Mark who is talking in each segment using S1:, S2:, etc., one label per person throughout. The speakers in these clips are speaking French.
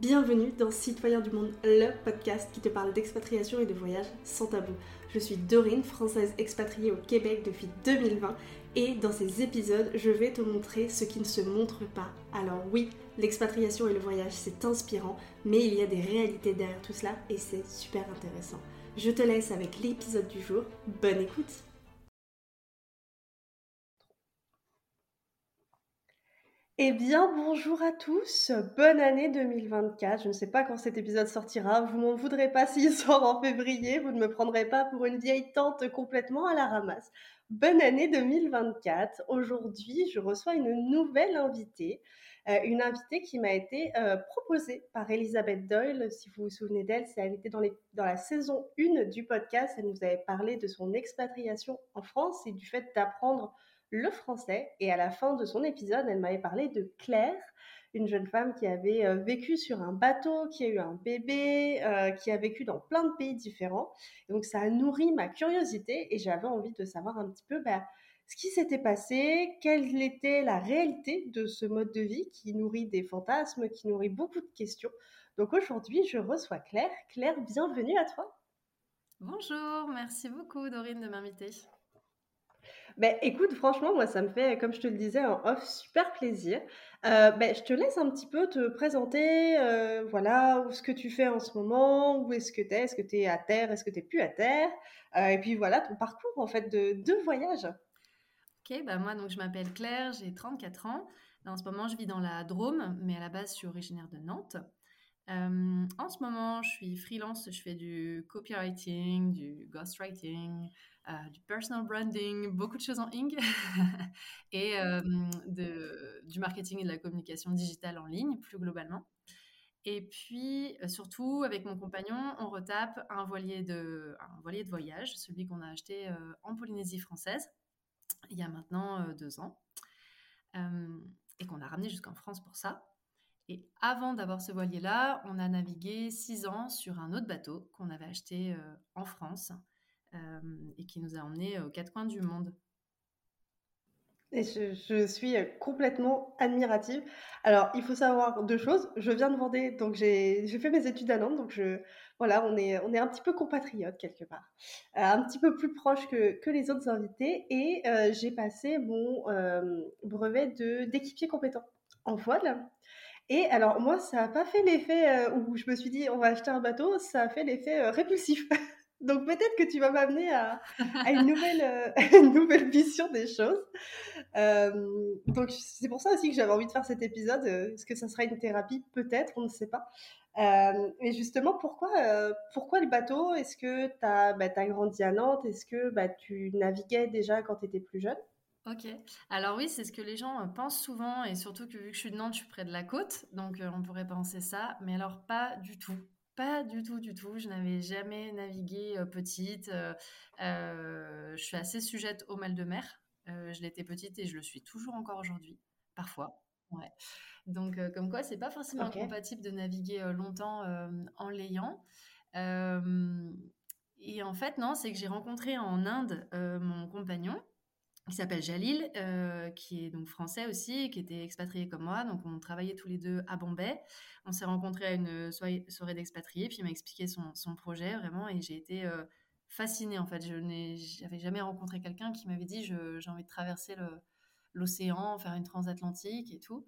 S1: Bienvenue dans Citoyens du Monde, le podcast qui te parle d'expatriation et de voyage sans tabou. Je suis Dorine, française expatriée au Québec depuis 2020 et dans ces épisodes, je vais te montrer ce qui ne se montre pas. Alors oui, l'expatriation et le voyage, c'est inspirant, mais il y a des réalités derrière tout cela et c'est super intéressant. Je te laisse avec l'épisode du jour. Bonne écoute Eh bien, bonjour à tous, bonne année 2024. Je ne sais pas quand cet épisode sortira, vous m'en voudrez pas s'il sort en février, vous ne me prendrez pas pour une vieille tante complètement à la ramasse. Bonne année 2024. Aujourd'hui, je reçois une nouvelle invitée, euh, une invitée qui m'a été euh, proposée par Elisabeth Doyle. Si vous vous souvenez d'elle, elle était dans, dans la saison 1 du podcast. Elle nous avait parlé de son expatriation en France et du fait d'apprendre le français. Et à la fin de son épisode, elle m'avait parlé de Claire, une jeune femme qui avait euh, vécu sur un bateau, qui a eu un bébé, euh, qui a vécu dans plein de pays différents. donc ça a nourri ma curiosité et j'avais envie de savoir un petit peu bah, ce qui s'était passé, quelle était la réalité de ce mode de vie qui nourrit des fantasmes, qui nourrit beaucoup de questions. Donc aujourd'hui, je reçois Claire. Claire, bienvenue à toi.
S2: Bonjour, merci beaucoup Dorine de m'inviter.
S1: Ben, écoute, franchement, moi, ça me fait, comme je te le disais en off, super plaisir. Euh, ben, je te laisse un petit peu te présenter, euh, voilà, ce que tu fais en ce moment, où est-ce que tu es, est-ce que tu es à terre, est-ce que tu es plus à terre, euh, et puis voilà, ton parcours, en fait, de, de voyage.
S2: Ok, bah moi, donc, je m'appelle Claire, j'ai 34 ans. En ce moment, je vis dans la Drôme, mais à la base, je suis originaire de Nantes. En ce moment, je suis freelance, je fais du copywriting, du ghostwriting, euh, du personal branding, beaucoup de choses en ing et du marketing et de la communication digitale en ligne plus globalement. Et puis, euh, surtout, avec mon compagnon, on retape un voilier de, un voilier de voyage, celui qu'on a acheté euh, en Polynésie française il y a maintenant deux ans, et qu'on a ramené jusqu'en France pour ça. Et avant d'avoir ce voilier-là, on a navigué six ans sur un autre bateau qu'on avait acheté en France euh, et qui nous a emmenés aux quatre coins du monde.
S1: Et je, suis complètement admirative. Alors, il faut savoir deux choses. Je viens de Vendée, donc j'ai fait mes études à Nantes, donc voilà, on est, un petit peu compatriotes quelque part, euh, un petit peu plus proche que, les autres invités. Et euh, j'ai passé mon brevet d'équipier compétent en voile. Et alors, moi, ça n'a pas fait l'effet où je me suis dit on va acheter un bateau, ça a fait l'effet répulsif. Donc peut-être que tu vas m'amener à, une, nouvelle, euh, une nouvelle vision des choses. Euh, donc c'est pour ça aussi que j'avais envie de faire cet épisode. Euh, est-ce que ça sera une thérapie? Peut-être, on ne sait pas. mais justement, pourquoi, pourquoi le bateau? Est-ce que tu as, bah, grandi à Nantes? Est-ce que bah, tu naviguais déjà quand tu étais plus jeune?
S2: Ok. Alors oui, c'est ce que les gens pensent souvent, et surtout que vu que je suis de Nantes, je suis près de la côte, donc on pourrait penser ça, mais alors pas du tout. Pas du tout, du tout. Je n'avais jamais navigué petite. je suis assez sujette au mal de mer. je l'étais petite et je le suis toujours encore aujourd'hui, parfois. Ouais. Donc, comme quoi, c'est pas forcément compatible de naviguer longtemps en l'ayant. et en fait, non, c'est que j'ai rencontré en Inde mon compagnon qui s'appelle Jalil, euh, qui est donc français aussi, qui était expatrié comme moi. Donc, on travaillait tous les deux à Bombay. On s'est rencontrés à une soirée, d'expatriés, puis il m'a expliqué son, projet vraiment, et j'ai été euh, fascinée en fait. Je n'avais jamais rencontré quelqu'un qui m'avait dit j'ai envie de traverser l'océan, faire une transatlantique et tout.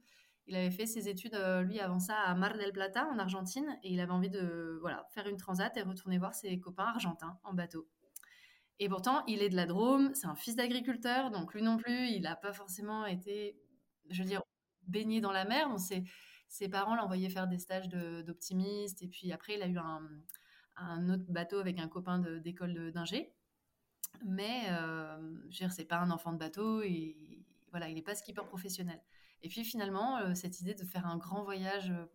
S2: Il avait fait ses études, euh, lui, avant ça, à Mar del Plata, en Argentine, et il avait envie de voilà, faire une transat et retourner voir ses copains argentins en bateau. Et pourtant, il est de la Drôme, c'est un fils d'agriculteur, donc lui non plus, il n'a pas forcément été, je veux dire, baigné dans la mer. Ses, ses parents l'envoyaient faire des stages d'optimiste, et puis après, il a eu un, un autre bateau avec un copain d'école d'ingé. Mais, euh, je veux dire, c'est pas un enfant de bateau, et voilà, il n'est pas skipper professionnel. Et puis finalement, euh, cette idée de faire un grand voyage euh,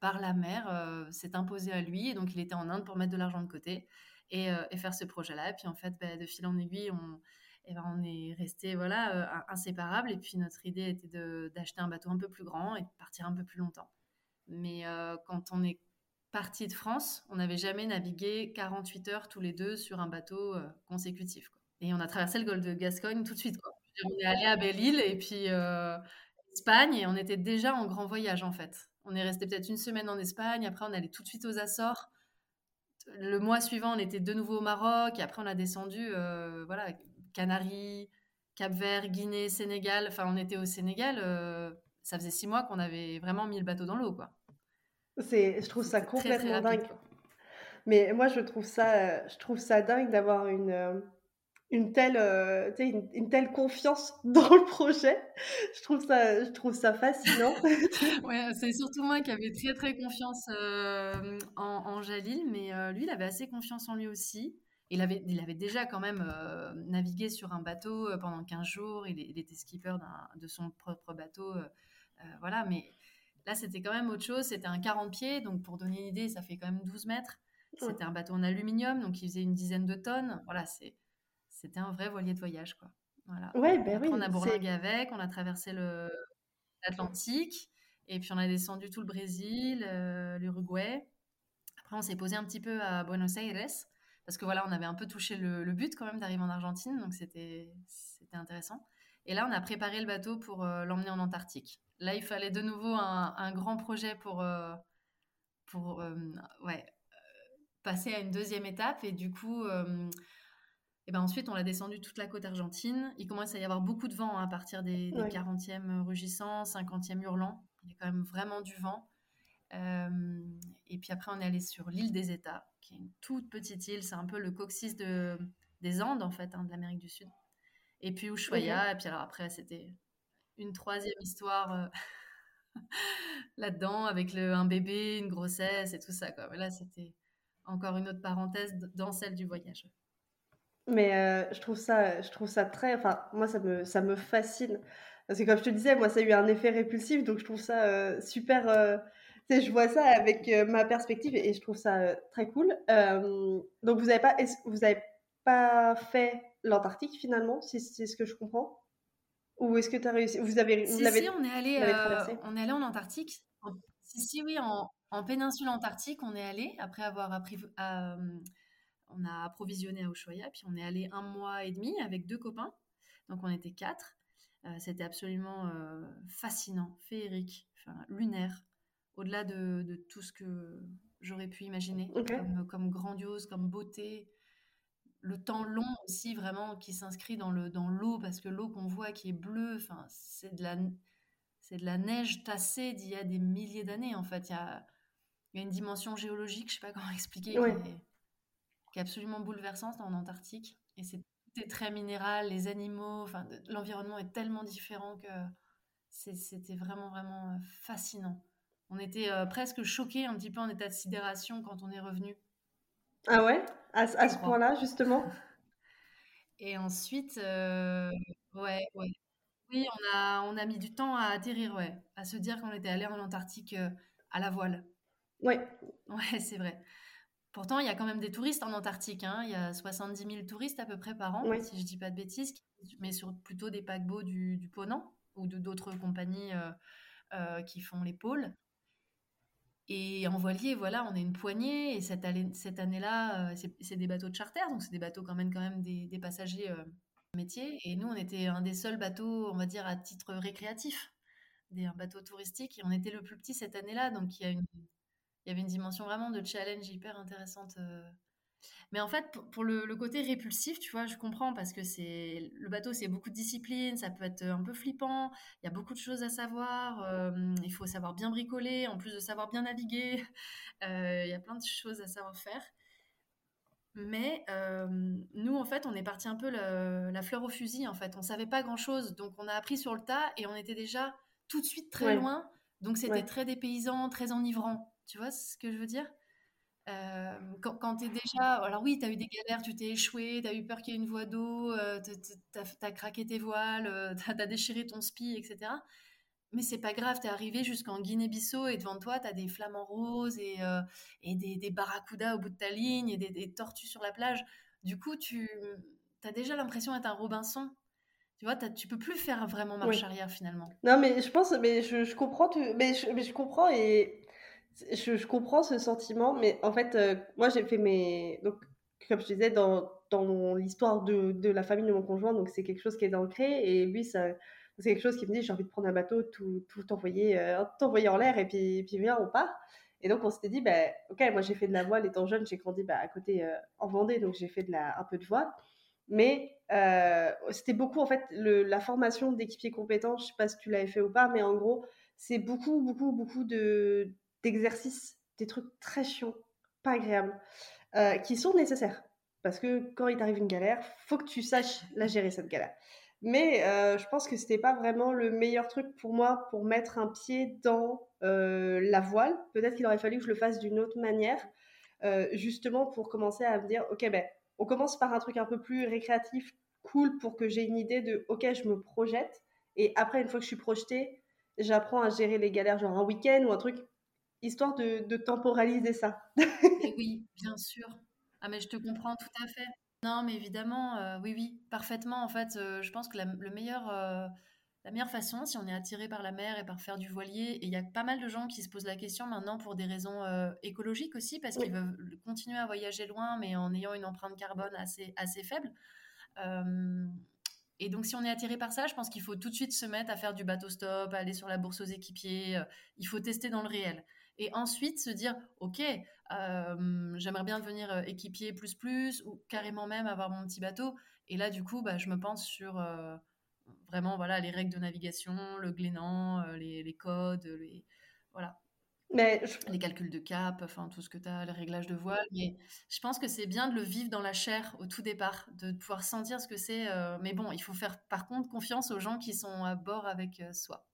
S2: par la mer euh, s'est imposée à lui, et donc il était en Inde pour mettre de l'argent de côté. Euh, et, faire ce projet-là. Et puis en fait, bah, de fil en aiguille, on, eh ben, est resté voilà, euh, inséparables. Et puis notre idée était d'acheter un bateau un peu plus grand et de partir un peu plus longtemps. Mais euh, quand on est parti de France, on n'avait jamais navigué 48 heures tous les deux sur un bateau consécutif. Et on a traversé le golfe de Gascogne tout de suite. On est allé à Belle-Île et puis Espagne et on était déjà en grand voyage en fait. On est resté peut-être une semaine en Espagne. Après, on allait tout de suite aux Açores. Le mois suivant, on était de nouveau au Maroc. Et après, on a descendu, euh, voilà, Canaries, Cap-Vert, Guinée, Sénégal. Enfin, on était au Sénégal. euh, ça faisait six mois qu'on avait vraiment mis le bateau dans l'eau, quoi.
S1: C'est, je trouve ça
S2: C'était très, très
S1: complètement
S2: rapide,
S1: dingue.
S2: quoi.
S1: Mais moi, je trouve ça, euh, je trouve ça dingue d'avoir une, une telle, euh, une, une telle confiance dans le projet. Je trouve ça, je trouve ça fascinant.
S2: Ouais, c'est surtout moi qui avais très très confiance euh, en, en Jalil, mais euh, lui, il avait assez confiance en lui aussi. Il avait, il avait déjà quand même navigué sur un bateau pendant 15 jours, il, il était skipper de son propre bateau, euh, voilà, mais là c'était quand même autre chose, c'était un 40 pieds, donc pour donner une idée, ça fait quand même 12 mètres. C'était un bateau en aluminium, donc il faisait une dizaine de tonnes, voilà, c'est, c'était un vrai voilier de voyage, quoi. Voilà.
S1: Ouais, ben
S2: après,
S1: oui,
S2: on a bourlingué avec, on a traversé l'Atlantique. Et puis on a descendu tout le Brésil, euh, l'Uruguay. Après, on s'est posé un petit peu à Buenos Aires. Parce que voilà, on avait un peu touché le, le but quand même d'arriver en Argentine. Donc c'était c'était intéressant. Et là, on a préparé le bateau pour euh, l'emmener en Antarctique. Là, il fallait de nouveau un, un grand projet pour, euh, pour ouais, passer à une deuxième étape. Et du coup, et ben ensuite, on a descendu toute la côte argentine. Il commence à y avoir beaucoup de vent hein, à partir des, des
S1: ouais.
S2: 40e rugissants, 50e hurlants. Il y a quand même vraiment du vent. Euh, et puis après, on est allé sur l'île des États, qui est une toute petite île. C'est un peu le coccyx de, des Andes, en fait, hein, de l'Amérique du Sud. Et puis. Ushuaia. Et puis alors après, c'était une troisième histoire euh, là-dedans, avec le, un bébé, une grossesse et tout ça. Quoi. Mais là, c'était encore une autre parenthèse dans celle du voyage.
S1: Mais euh, je trouve ça, je trouve ça très, enfin, moi, ça me, ça me fascine. Parce que comme je te disais, moi, ça a eu un effet répulsif, donc je trouve ça euh, super. euh, tu sais, je vois ça avec euh, ma perspective et je trouve ça très cool. Donc vous avez pas, est-ce- vous avez pas fait l'Antarctique finalement, si c'est ce que je comprends? Ou est-ce que tu as réussi? Vous avez, vous
S2: Si, si, on est allé, on est allé en Antarctique. Si, si, oui, en, en péninsule antarctique, on est allé après avoir appris, à, on a approvisionné à Ushuaia, puis on est allé un mois et demi avec deux copains. Donc on était quatre. Euh, c'était absolument euh, fascinant, féerique, enfin, lunaire, au-delà de, de tout ce que j'aurais pu imaginer comme, comme grandiose, comme beauté. Le temps long aussi, vraiment, qui s'inscrit dans le, dans l'eau, parce que l'eau qu'on voit qui est bleue, enfin, c'est de la, c'est de la neige tassée d'il y a des milliers d'années, en fait. Il y a, il y a une dimension géologique, je sais pas comment expliquer, qui
S1: Ouais.
S2: est, qui est absolument bouleversante en Antarctique. Et c'est tout est très minéral, les animaux, enfin, l'environnement est tellement différent que c'était vraiment, vraiment euh, fascinant. On était euh, presque choqués, un petit peu en état de sidération quand on est revenu,
S1: Ah ouais? À, ce- à ce point-là, justement?
S2: Et ensuite, euh, ouais, ouais. Oui, on a, on a mis du temps à atterrir, ouais, à se dire qu'on était allé en Antarctique euh, à la voile.
S1: Ouais.
S2: Ouais, c'est vrai. Pourtant, il y a quand même des touristes en Antarctique, hein. Il y a 70 000 touristes à peu près par an, si je dis pas de bêtises, mais sur plutôt des paquebots du, du Ponant ou d'autres compagnies euh, euh, qui font les pôles. Et en voilier, voilà, on est une poignée. Et cette, année- cette année-là, euh, c'est des bateaux de charter, donc c'est des bateaux quand même, quand même des, des passagers euh, métier. Et nous, on était un des seuls bateaux, on va dire, à titre récréatif, des un bateau touristique. Et on était le plus petit cette année-là, donc il y a une, il y avait une dimension vraiment de challenge hyper intéressante. euh. Mais en fait, pour, le, le côté répulsif, tu vois, je comprends parce que c'est le bateau, c'est beaucoup de discipline, ça peut être un peu flippant. Il y a beaucoup de choses à savoir. euh, il faut savoir bien bricoler, en plus de savoir bien naviguer. Euh, il y a plein de choses à savoir faire. Mais euh, nous, en fait, on est parti un peu le- la fleur au fusil, en fait. On savait pas grand-chose, donc on a appris sur le tas et on était déjà tout de suite très
S1: Ouais.
S2: loin. Donc c'était
S1: Ouais.
S2: très dépaysant, très enivrant. Tu vois ce que je veux dire? Euh, quand, quand tu es déjà... Alors oui, tu as eu des galères, tu t'es échoué, tu as eu peur qu'il y ait une voie d'eau, tu as, craqué tes voiles, tu as, déchiré ton spi, etc. Mais c'est pas grave, t'es arrivé jusqu'en Guinée-Bissau et devant toi, t'as des flamants roses et, euh, et des, des barracudas au bout de ta ligne et des, des tortues sur la plage. Du coup, tu as déjà l'impression d'être un Robinson. Tu vois, tu peux plus faire vraiment marche
S1: Oui.
S2: arrière finalement.
S1: Non, mais je pense, mais je, je comprends, tout- mais, je, mais je comprends et je, je comprends ce sentiment, mais en fait, euh, moi j'ai fait mes. Donc, comme je disais, dans, dans l'histoire de, de la famille de mon conjoint, donc c'est quelque chose qui est ancré et lui, ça, C'est quelque chose qui me dit j'ai envie de prendre un bateau, tout, tout envoyer, euh, en l'air et puis, puis viens, on part. Et donc on s'était dit, bah, ok, moi j'ai fait de la voile étant jeune, j'ai grandi bah, à côté euh, en Vendée, donc j'ai fait de la, un peu de voile. Mais euh, c'était beaucoup en fait le, la formation d'équipier compétent, je sais pas si tu l'avais fait ou pas, mais en gros c'est beaucoup, beaucoup, beaucoup de, d'exercices, des trucs très chiants, pas agréables, euh, qui sont nécessaires. Parce que quand il t'arrive une galère, faut que tu saches la gérer cette galère. Mais euh, je pense que c'était pas vraiment le meilleur truc pour moi pour mettre un pied dans euh, la voile. Peut-être qu'il aurait fallu que je le fasse d'une autre manière, justement pour commencer à me dire, ok, ben, on commence par un truc un peu plus récréatif, cool, pour que j'ai une idée de, ok, je me projette. Et après, une fois que je suis projetée, j'apprends à gérer les galères, genre un week-end ou un truc, histoire de, de temporaliser ça.
S2: Et oui, bien sûr. Ah, mais je te comprends tout à fait. Non, mais évidemment, euh, oui, oui, parfaitement. En fait, euh, je pense que la, le meilleur, euh, la meilleure façon, si on est attiré par la mer et par faire du voilier, et il y a pas mal de gens qui se posent la question maintenant pour des raisons écologiques aussi, parce
S1: Oui.
S2: qu'ils veulent continuer à voyager loin, mais en ayant une empreinte carbone assez, assez faible. Et donc, si on est attiré par ça, je pense qu'il faut tout de suite se mettre à faire du bateau stop, à aller sur la bourse aux équipiers. il faut tester dans le réel. Et ensuite se dire, OK, j'aimerais bien devenir équipier plus plus ou carrément même avoir mon petit bateau. Et là, du coup, bah, je me pense sur vraiment voilà, les règles de navigation, le glénant, les, les codes, les, voilà,
S1: Mais je-
S2: les calculs de cap, enfin tout ce que tu as, les réglages de voile. Mais je pense que c'est bien de le vivre dans la chair au tout départ, de pouvoir sentir ce que c'est. euh, mais bon, il faut faire par contre confiance aux gens qui sont à bord avec euh, soi.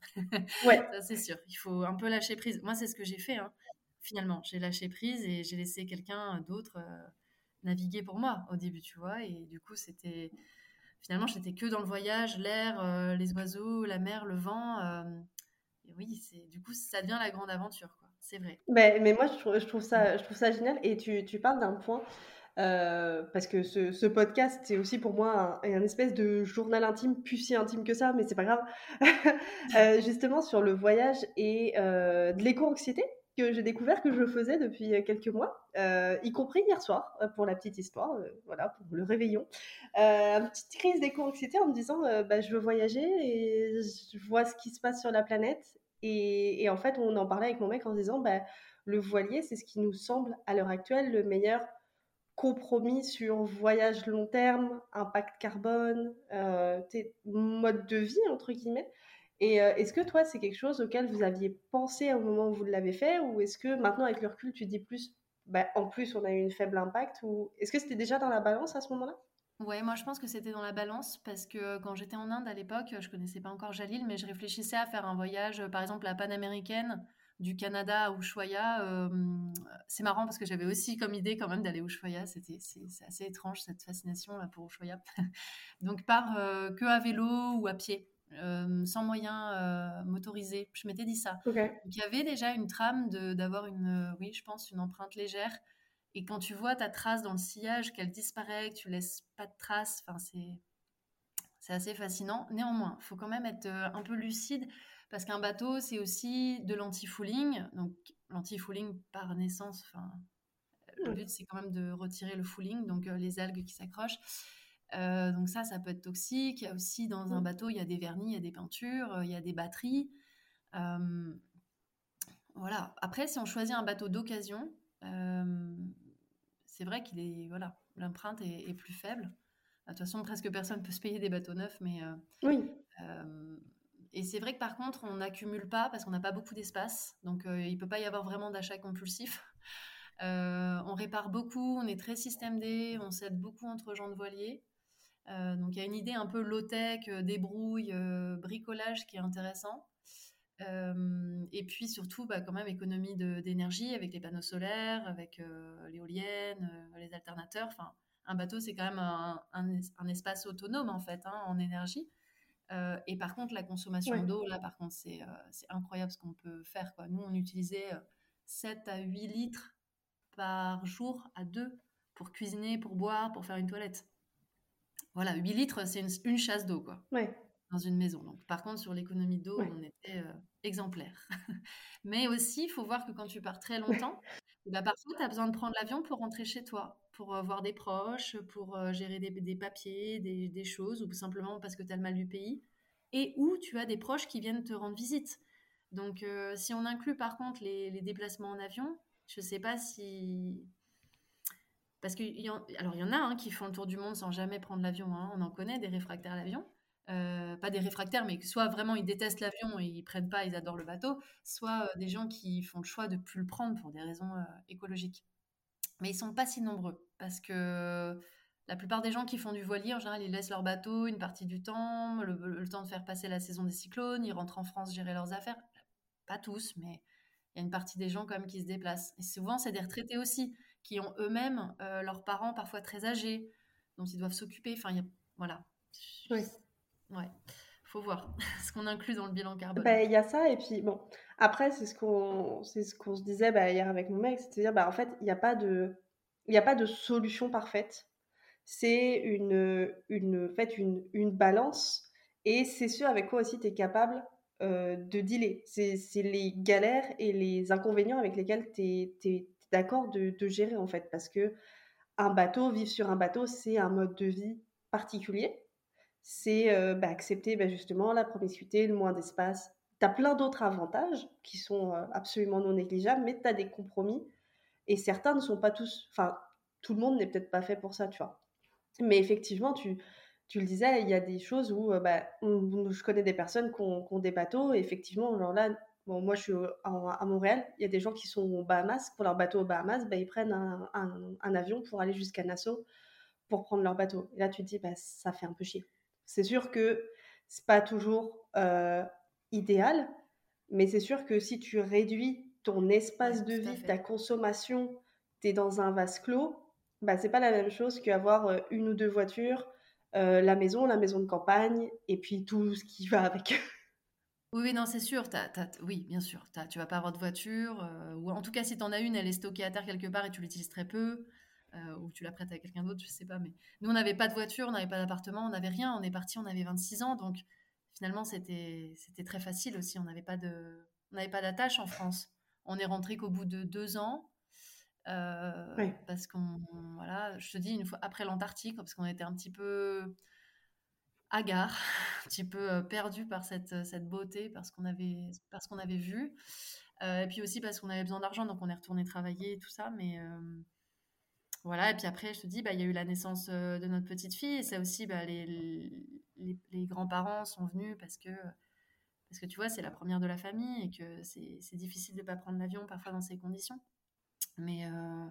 S1: ouais,
S2: Ça, c'est sûr. Il faut un peu lâcher prise. Moi, c'est ce que j'ai fait, hein. Finalement, j'ai lâché prise et j'ai laissé quelqu'un d'autre euh, naviguer pour moi au début, tu vois. Et du coup, c'était finalement, j'étais que dans le voyage, l'air, les oiseaux, la mer, le vent. et oui, c'est du coup, ça devient la grande aventure, quoi. C'est vrai.
S1: mais, mais moi je trouve, ça, je trouve ça génial. Et tu, tu parles d'un point, euh, parce que ce, ce podcast, c'est aussi pour moi un, espèce de journal intime, plus si intime que ça, mais c'est pas grave. Euh, justement sur le voyage et euh, de l'éco-anxiété que j'ai découvert que je faisais depuis quelques mois, y compris hier soir, pour la petite histoire, voilà, pour le réveillon. Une petite crise d'éco-anxiété en me disant, bah, je veux voyager et je vois ce qui se passe sur la planète. Et, en fait, on en parlait avec mon mec en se disant, bah, le voilier, c'est ce qui nous semble à l'heure actuelle le meilleur compromis sur voyage long terme, impact carbone, euh, mode de vie, entre guillemets. Et euh, est-ce que toi, c'est quelque chose auquel vous aviez pensé au moment où vous l'avez fait, ou est-ce que maintenant, avec le recul, tu dis plus, bah, en plus, on a eu une faible impact, ou est-ce que c'était déjà dans la balance à ce moment-là?
S2: Ouais, moi je pense que c'était dans la balance parce que quand j'étais en Inde à l'époque, je connaissais pas encore Jalil, mais je réfléchissais à faire un voyage, euh, par exemple la panaméricaine du Canada à Ushuaia. euh, c'est marrant parce que j'avais aussi comme idée quand même d'aller à Ushuaia. C'était, c'est, assez étrange cette fascination là pour Ushuaia. Donc par euh, que à vélo ou à pied, euh, sans moyen euh, motorisé. Je m'étais dit ça. Donc il y avait déjà une trame de, d'avoir une, euh, oui, je pense, une empreinte légère. Et quand tu vois ta trace dans le sillage, qu'elle disparaît, que tu laisses pas de traces, enfin c'est c'est assez fascinant. Néanmoins, il faut quand même être euh, un peu lucide parce qu'un bateau, c'est aussi de l'anti-fouling. Donc l'anti-fouling par naissance, enfin le but c'est quand même de retirer le fouling, donc euh, les algues qui s'accrochent. Euh, donc ça, ça peut être toxique. Il y a aussi dans un bateau, il y a des vernis, il y a des peintures, il y a des batteries. Euh, voilà. Après, si on choisit un bateau d'occasion, c'est vrai qu'il est voilà, l'empreinte est, est plus faible. De toute façon, presque personne peut se payer des bateaux neufs, mais euh,
S1: Oui.
S2: euh, et c'est vrai que par contre, on n'accumule pas parce qu'on n'a pas beaucoup d'espace, donc euh, il peut pas y avoir vraiment d'achat compulsif. Euh, on répare beaucoup, on est très système D, on s'aide beaucoup entre gens de voilier. Donc il y a une idée un peu low-tech, débrouille, bricolage qui est intéressant. Euh, et puis surtout, bah, quand même, économie d'énergie avec les panneaux solaires, avec euh, l'éolienne, euh, les alternateurs. Enfin, un bateau, c'est quand même un, un es- un espace autonome en fait, hein, en énergie. Et par contre, la consommation
S1: Ouais.
S2: d'eau, là, par contre, c'est incroyable ce qu'on peut faire. Quoi. Nous, on utilisait euh, 7 à 8 litres par jour à deux pour cuisiner, pour boire, pour faire une toilette. Voilà, 8 litres, c'est une, une chasse d'eau, quoi
S1: Ouais.
S2: Dans une maison. Donc, par contre, sur l'économie d'eau,
S1: Ouais.
S2: on était euh, exemplaire. Mais aussi, il faut voir que quand tu pars très longtemps, eh ben, parfois, tu as besoin de prendre l'avion pour rentrer chez toi, pour euh, voir des proches, pour euh, gérer des, des papiers, des, des choses, ou simplement parce que tu as le mal du pays. et où tu as des proches qui viennent te rendre visite. Donc, euh, si on inclut par contre les, déplacements en avion, je ne sais pas si. Parce qu'il y, en... Alors, il y en a hein, qui font le tour du monde sans jamais prendre l'avion. Hein. On en connaît des réfractaires à l'avion. Euh, pas des réfractaires, mais soit vraiment ils détestent l'avion et ils prennent pas, ils adorent le bateau, soit euh, des gens qui font le choix de plus le prendre pour des raisons écologiques. Mais ils sont pas si nombreux parce que la plupart des gens qui font du voilier, en général, ils laissent leur bateau une partie du temps, le, temps de faire passer la saison des cyclones, ils rentrent en France gérer leurs affaires. Pas tous, mais il y a une partie des gens quand même qui se déplacent. Et souvent, c'est des retraités aussi, qui ont eux-mêmes euh, leurs parents parfois très âgés, dont ils doivent s'occuper. Enfin, voilà.
S1: Oui.
S2: Ouais. Faut voir ce qu'on inclut dans le bilan carbone.
S1: Bah, il y a ça, et puis bon, après, c'est ce qu'on ce qu'on se disait bah, hier avec mon mec, c'est-à-dire, bah, en fait, il n'y a, pas de, a pas de solution parfaite c'est une, une, fait, une, une balance et c'est ce avec quoi aussi tu es capable euh, de dealer. C'est les galères et les inconvénients avec lesquels tu es, d'accord de, de, gérer en fait. Parce que un bateau, vivre sur un bateau, c'est un mode de vie particulier. C'est euh, bah, accepter bah, justement la promiscuité, le moins d'espace. Tu as plein d'autres avantages qui sont euh, absolument non négligeables, mais tu as des compromis. Et certains ne sont pas tous. Enfin, tout le monde n'est peut-être pas fait pour ça, tu vois. Mais effectivement, tu, tu le disais, il y a des choses où euh, bah, je connais des personnes qui ont, des bateaux. Et effectivement, alors là, moi je suis à Montréal, il y a des gens qui sont aux Bahamas. Pour leur bateau aux Bahamas, bah, ils prennent un, un, avion pour aller jusqu'à Nassau pour prendre leur bateau. Et là, tu te dis, bah, ça fait un peu chier. C'est sûr que c'est pas toujours euh, idéal, mais c'est sûr que si tu réduis ton espace de vie, ta consommation, tu es dans un vase clos, bah, c'est pas la même chose qu'avoir euh, une ou deux voitures, euh, la maison, la maison de campagne, et puis tout ce qui va avec.
S2: Oui, non, c'est sûr. oui, bien sûr. tu vas pas avoir de voiture, euh, ou en tout cas, si tu en as une, elle est stockée à terre quelque part et tu l'utilises très peu, ou tu la prêtes à quelqu'un d'autre, je sais pas. Mais nous, on n'avait pas de voiture, on n'avait pas d'appartement, on n'avait rien. On est parti, on avait 26 ans, donc finalement, c'était très facile aussi. On n'avait pas de, on pas d'attache en France. On est rentré qu'au bout de deux ans. Euh, parce qu'on, voilà, je te dis, une fois après l'Antarctique, parce qu'on était un petit peu hagard, un petit peu euh, perdu par cette, cette beauté, parce qu'on avait, parce qu'on avait vu. Euh, et puis aussi parce qu'on avait besoin d'argent, donc on est retourné travailler et tout ça. Mais voilà, et puis après, je te dis, bah, il y a eu la naissance de notre petite fille, et ça aussi, bah, les, les, les grands-parents sont venus parce que, parce que tu vois, c'est la première de la famille et que c'est difficile de ne pas prendre l'avion parfois dans ces conditions. Mais euh,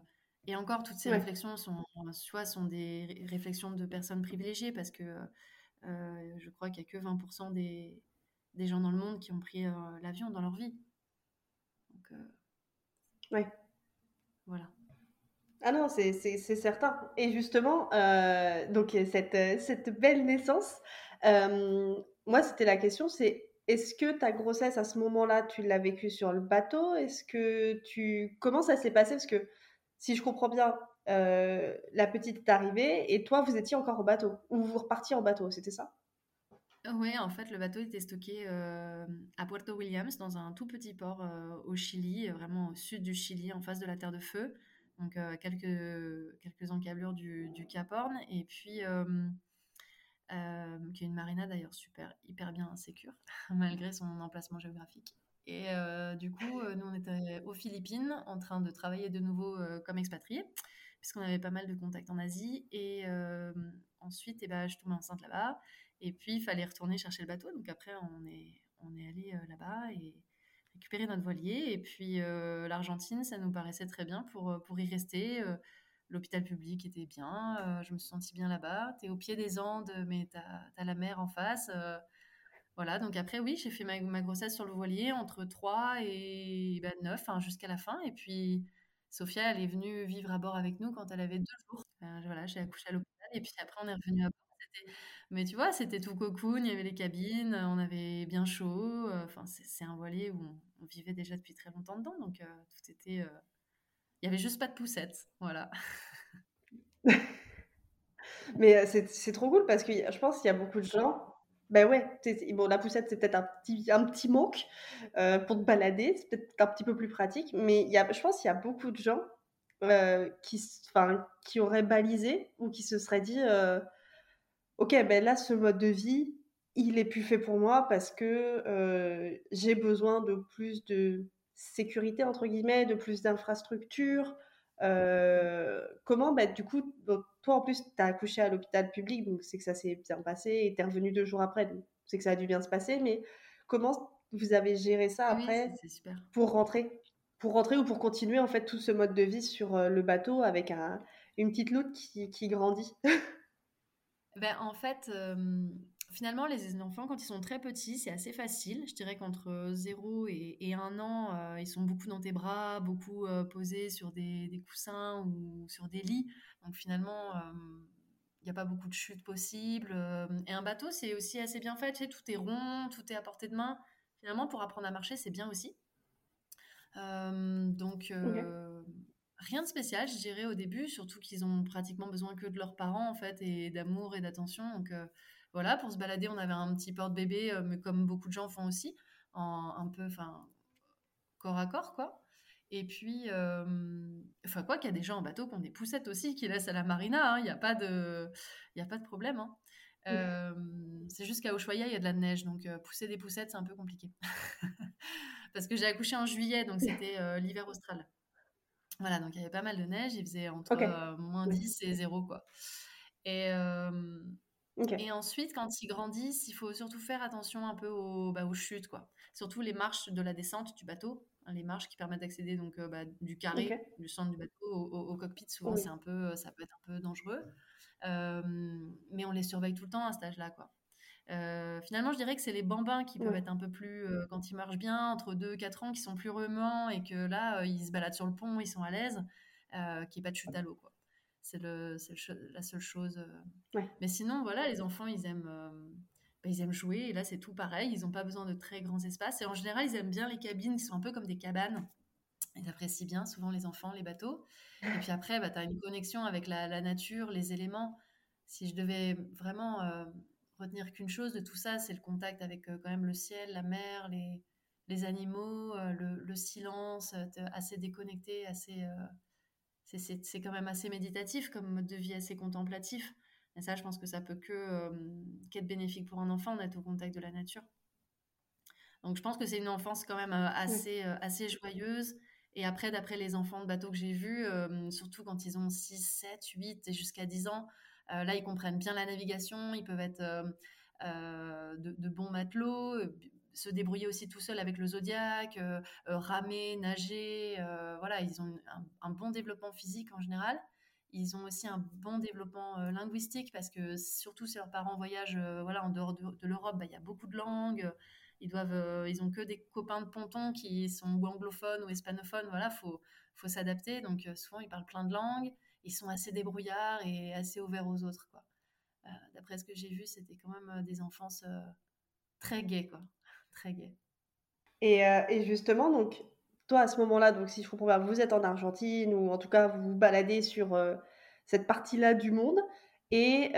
S2: et encore, toutes ces réflexions sont, soit sont des réflexions de personnes privilégiées parce que euh, je crois qu'il n'y a que 20% des, des, gens dans le monde qui ont pris euh, l'avion dans leur vie. Donc,
S1: ouais.
S2: Voilà.
S1: Ah non, c'est certain. Et justement, donc cette, cette belle naissance, moi, c'était la question, c'est est-ce que ta grossesse à ce moment-là, tu l'as vécue sur le bateau? Est-ce que tu comment ça s'est passé? Parce que si je comprends bien, euh, la petite est arrivée et toi, vous étiez encore au bateau ou vous repartiez en bateau, c'était ça?
S2: Oui, en fait, le bateau était stocké euh, à Puerto Williams, dans un tout petit port euh, au Chili, vraiment au sud du Chili, en face de la Terre de Feu, donc quelques quelques encablures du, du Cap Horn, et puis euh, qui est une marina d'ailleurs super, hyper bien sécure, malgré son emplacement géographique. Et euh, du coup, euh, nous, on était aux Philippines en train de travailler de nouveau comme expatriés, puisqu'on avait pas mal de contacts en Asie. Et ensuite, eh ben, je tombais enceinte là-bas. Et puis, il fallait retourner chercher le bateau. Donc après, on est, on est allé là-bas et récupérer notre voilier. Et puis, l'Argentine, ça nous paraissait très bien pour, pour y rester l'hôpital public était bien, euh, je me suis sentie bien là-bas. Tu es au pied des Andes, mais tu as, la mer en face. Euh, voilà, donc après, oui, j'ai fait ma, grossesse sur le voilier entre 3 et 9, ben, jusqu'à la fin. Et puis, Sophia, elle est venue vivre à bord avec nous quand elle avait deux jours. voilà, j'ai accouché à l'hôpital et puis après, on est revenu à bord. Mais tu vois, c'était tout cocoon, il y avait les cabines, on avait bien chaud. Euh, enfin, c'est un voilier où on, vivait déjà depuis très longtemps dedans, donc tout était il n'y avait juste pas de poussette. Voilà.
S1: Mais c'est trop cool parce que je pense qu'il y a beaucoup de gens. Ben ouais, bon, la poussette, c'est peut-être un petit, un petit manque pour te balader, c'est peut-être un petit peu plus pratique, mais y a, je pense qu'il y a beaucoup de gens qui, qui auraient balisé ou qui se seraient dit Ok, ben là, ce mode de vie, il est plus fait pour moi parce que j'ai besoin de plus de sécurité entre guillemets, de plus d'infrastructures. comment, bah, du coup, toi en plus, tu as accouché à l'hôpital public, donc c'est que ça s'est bien passé, et tu es revenu deux jours après, donc c'est que ça a dû bien se passer, mais comment vous avez géré ça après pour rentrer? Pour rentrer ou pour continuer en fait tout ce mode de vie sur le bateau avec un, une petite loutre qui, qui grandit?
S2: Ben, En fait, finalement, les enfants, quand ils sont très petits, c'est assez facile. Je dirais qu'entre 0 et, et 1 an, ils sont beaucoup dans tes bras, beaucoup posés sur des, des, coussins ou sur des lits. Donc finalement, il n'y a pas beaucoup de chutes possibles. et un bateau, c'est aussi assez bien fait. Tu sais, tout est rond, tout est à portée de main. Finalement, pour apprendre à marcher, c'est bien aussi. donc, rien de spécial, je dirais, au début, surtout qu'ils ont pratiquement besoin que de leurs parents, en fait, et d'amour et d'attention. Donc, euh, voilà, pour se balader, on avait un petit porte-bébé, euh, mais comme beaucoup de gens font aussi, en, un peu, enfin, corps à corps, quoi. Et puis, euh, enfin, quoi qu'il y a des gens en bateau qui ont des poussettes aussi, qui laissent à la marina, hein. il n'y a, pas de, a pas de problème. Hein. c'est juste qu'à Ushuaia, il y a de la neige, donc pousser des poussettes, c'est un peu compliqué. Parce que j'ai accouché en juillet, donc c'était l'hiver austral. Voilà, donc il y avait pas mal de neige, il faisait entre euh, moins 10 et 0, quoi. Et, et ensuite, quand ils grandissent, il faut surtout faire attention un peu aux, bah, aux chutes, quoi. Surtout les marches de la descente du bateau, hein, les marches qui permettent d'accéder donc bah, du carré, du centre du bateau au, cockpit. Souvent, c'est un peu, ça peut être un peu dangereux, mais on les surveille tout le temps à cet âge-là, quoi. Euh, finalement, je dirais que c'est les bambins qui peuvent être un peu plus, euh, quand ils marchent bien, entre 2 et 4 ans, qui sont plus remuants et que là, euh, ils se baladent sur le pont, ils sont à l'aise, qu'il n'y ait pas de chute à l'eau. Quoi. C'est, le, la seule chose. Mais sinon, voilà, les enfants, ils aiment, bah, ils aiment jouer. Et là, c'est tout pareil. Ils n'ont pas besoin de très grands espaces. Et en général, ils aiment bien les cabines qui sont un peu comme des cabanes. Ils apprécient bien, souvent, les enfants, les bateaux. Et puis après, bah, tu as une connexion avec la, la, nature, les éléments. Si je devais vraiment retenir qu'une chose de tout ça, c'est le contact avec euh, quand même le ciel, la mer, les, les animaux, euh, le, silence, euh, assez déconnecté, assez, c'est quand même assez méditatif comme mode de vie, assez contemplatif. Et ça, je pense que ça peut que qu'être bénéfique pour un enfant d'être au contact de la nature. Donc, je pense que c'est une enfance quand même assez, assez joyeuse. Et après, d'après les enfants de bateau que j'ai vus, surtout quand ils ont 6, 7, 8 et jusqu'à 10 ans, euh, là, ils comprennent bien la navigation, ils peuvent être euh, euh, de, bons matelots, se débrouiller aussi tout seul avec le zodiaque, ramer, nager. voilà, ils ont un, bon développement physique en général. Ils ont aussi un bon développement linguistique parce que surtout si leurs parents voyagent voilà, en dehors de, l'Europe, bah, il y a beaucoup de langues. Ils doivent, ils ont que des copains de ponton qui sont ou anglophones ou hispanophones. Voilà, faut faut s'adapter. Donc souvent ils parlent plein de langues ils sont assez débrouillards et assez ouverts aux autres. Quoi. Euh, d'après ce que j'ai vu, c'était quand même euh, des enfances euh, très quoi. Très gaies.
S1: Et, justement, donc, toi, à ce moment-là, donc, si je comprends bien, vous êtes en Argentine ou en tout cas, vous vous baladez sur cette partie-là du monde. Et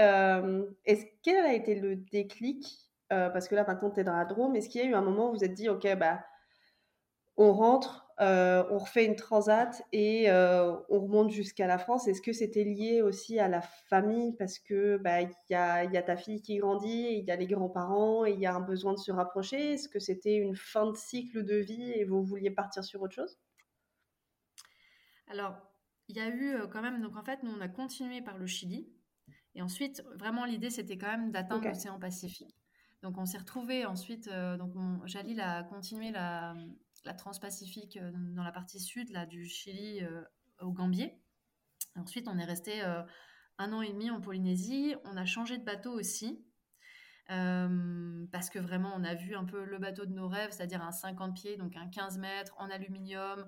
S1: est-ce quel a été le déclic Parce que là, maintenant, tu es dans la Drôme. Est-ce qu'il y a eu un moment où vous vous êtes dit, OK, bah, on rentre, euh, on refait une transat et euh, on remonte jusqu'à la France. Est-ce que c'était lié aussi à la famille? Parce que bah il y a, ta fille qui grandit, il y a les grands-parents et il y a un besoin de se rapprocher. Est-ce que c'était une fin de cycle de vie et vous vouliez partir sur autre chose?
S2: Alors il y a eu euh, quand même donc en fait nous on a continué par le Chili et ensuite vraiment l'idée c'était quand même d'atteindre l'océan Pacifique. Donc on s'est retrouvé ensuite donc Jalil a continué la la Transpacifique euh, dans la partie sud là, du Chili euh, au Gambier. Ensuite, on est resté euh, un an et demi en Polynésie. On a changé de bateau aussi. parce que vraiment, on a vu un peu le bateau de nos rêves, c'est-à-dire un 50 pieds, donc un 15 mètres en aluminium,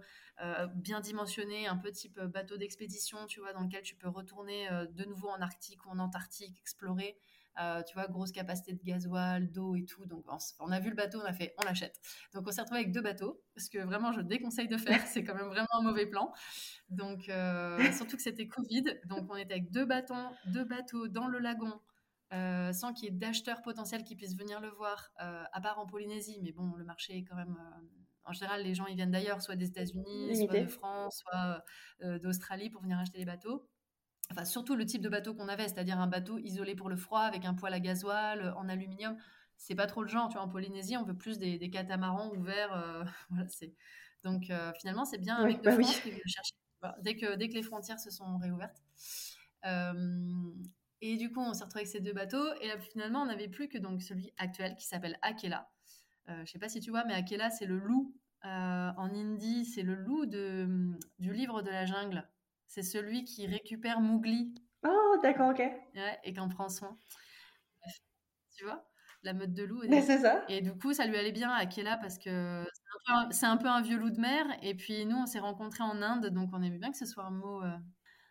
S2: bien dimensionné, un peu type bateau d'expédition, tu vois, dans lequel tu peux retourner de nouveau en Arctique ou en Antarctique, explorer. Euh, tu vois, grosse capacité de gasoil, d'eau et tout. Donc, on, a vu le bateau, on a fait, on l'achète. Donc, on s'est retrouvé avec deux bateaux, ce que vraiment je déconseille de faire. C'est quand même vraiment un mauvais plan. Donc, euh, surtout que c'était Covid. Donc, on était avec deux bateaux, deux bateaux dans le lagon. Euh, sans qu'il y ait d'acheteurs potentiels qui puissent venir le voir, à part en Polynésie. Mais bon, le marché est quand même en général, les gens ils viennent d'ailleurs, soit des États-Unis, soit de France, soit d'Australie pour venir acheter les bateaux enfin surtout le type de bateau qu'on avait, c'est-à-dire un bateau isolé pour le froid avec un poêle à gasoil euh, en aluminium. c'est pas trop le genre. Tu vois, en Polynésie, on veut plus des, catamarans ouverts. voilà, c'est donc finalement, c'est bien avec bah France qui veut chercher. dès que dès que les frontières se sont réouvertes. et du coup, on s'est retrouvé avec ces deux bateaux. Et là, finalement, on n'avait plus que donc celui actuel qui s'appelle Akela. Euh, je sais pas si tu vois, mais Akela, c'est le loup. en hindi, c'est le loup de, du livre de la jungle. C'est celui qui récupère Mowgli.
S1: Oh, d'accord, ok.
S2: et qu'en prend soin. Tu vois la meute de loup.
S1: Mais c'est ça.
S2: Et du coup, ça lui allait bien à Akela parce que c'est un, peu un vieux loup de mer. Et puis nous, on s'est rencontrés en Inde, donc on aimait bien que ce soit un mot, euh,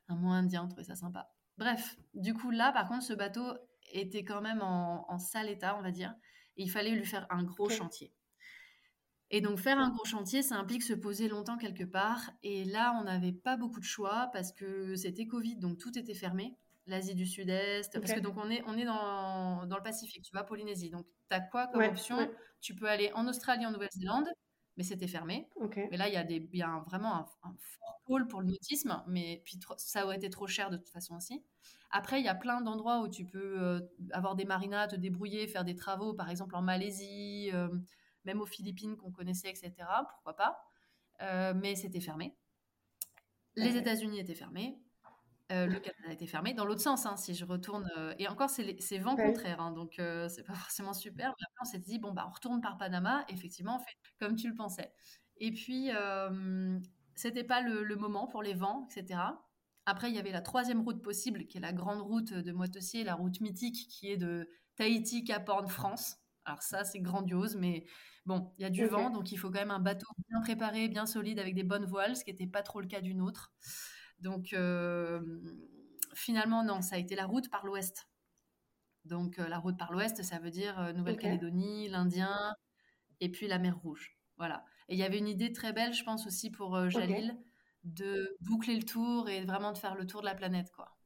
S2: un mot indien, on trouvait ça sympa. Bref, du coup, là, par contre, ce bateau était quand même en, sale état, on va dire. Et il fallait lui faire un gros chantier. Et donc, faire un gros chantier, ça implique se poser longtemps quelque part. Et là, on n'avait pas beaucoup de choix parce que c'était Covid, donc tout était fermé. L'Asie du Sud-Est, parce que donc on est, on est dans, dans le Pacifique, tu vois, Polynésie. Donc, tu as quoi comme option Tu peux aller en Australie, en Nouvelle-Zélande, mais c'était fermé. Mais là, il y a, des, bien vraiment un, fort pôle pour le nautisme, mais puis ça aurait été trop cher de toute façon aussi. Après, il y a plein d'endroits où tu peux euh, avoir des marinas, te débrouiller, faire des travaux, par exemple en Malaisie, euh, même aux Philippines qu'on connaissait, etc. Pourquoi pas euh, Mais c'était fermé. Les États-Unis étaient fermés. le Canada était fermé. Dans l'autre sens, hein, si je retourne. et encore, c'est vent contraire, hein, donc c'est pas forcément super. Mais après, on s'est dit, bon, bah, on retourne par Panama. Effectivement, on fait comme tu le pensais. Et puis, c'était pas le, le, moment pour les vents, etc. Après, il y avait la troisième route possible, qui est la grande route de Moitessier, la route mythique, qui est de Tahiti, Cap Horn, France. Alors ça, c'est grandiose, mais bon, il y a du vent, donc il faut quand même un bateau bien préparé, bien solide, avec des bonnes voiles, ce qui n'était pas trop le cas d'une autre. Donc finalement, non, ça a été la route par l'ouest. Donc la route par l'ouest, ça veut dire Nouvelle-Calédonie, l'Indien, et puis la mer Rouge. Voilà. Et il y avait une idée très belle, je pense aussi pour Jalil, de boucler le tour et vraiment de faire le tour de la planète, quoi.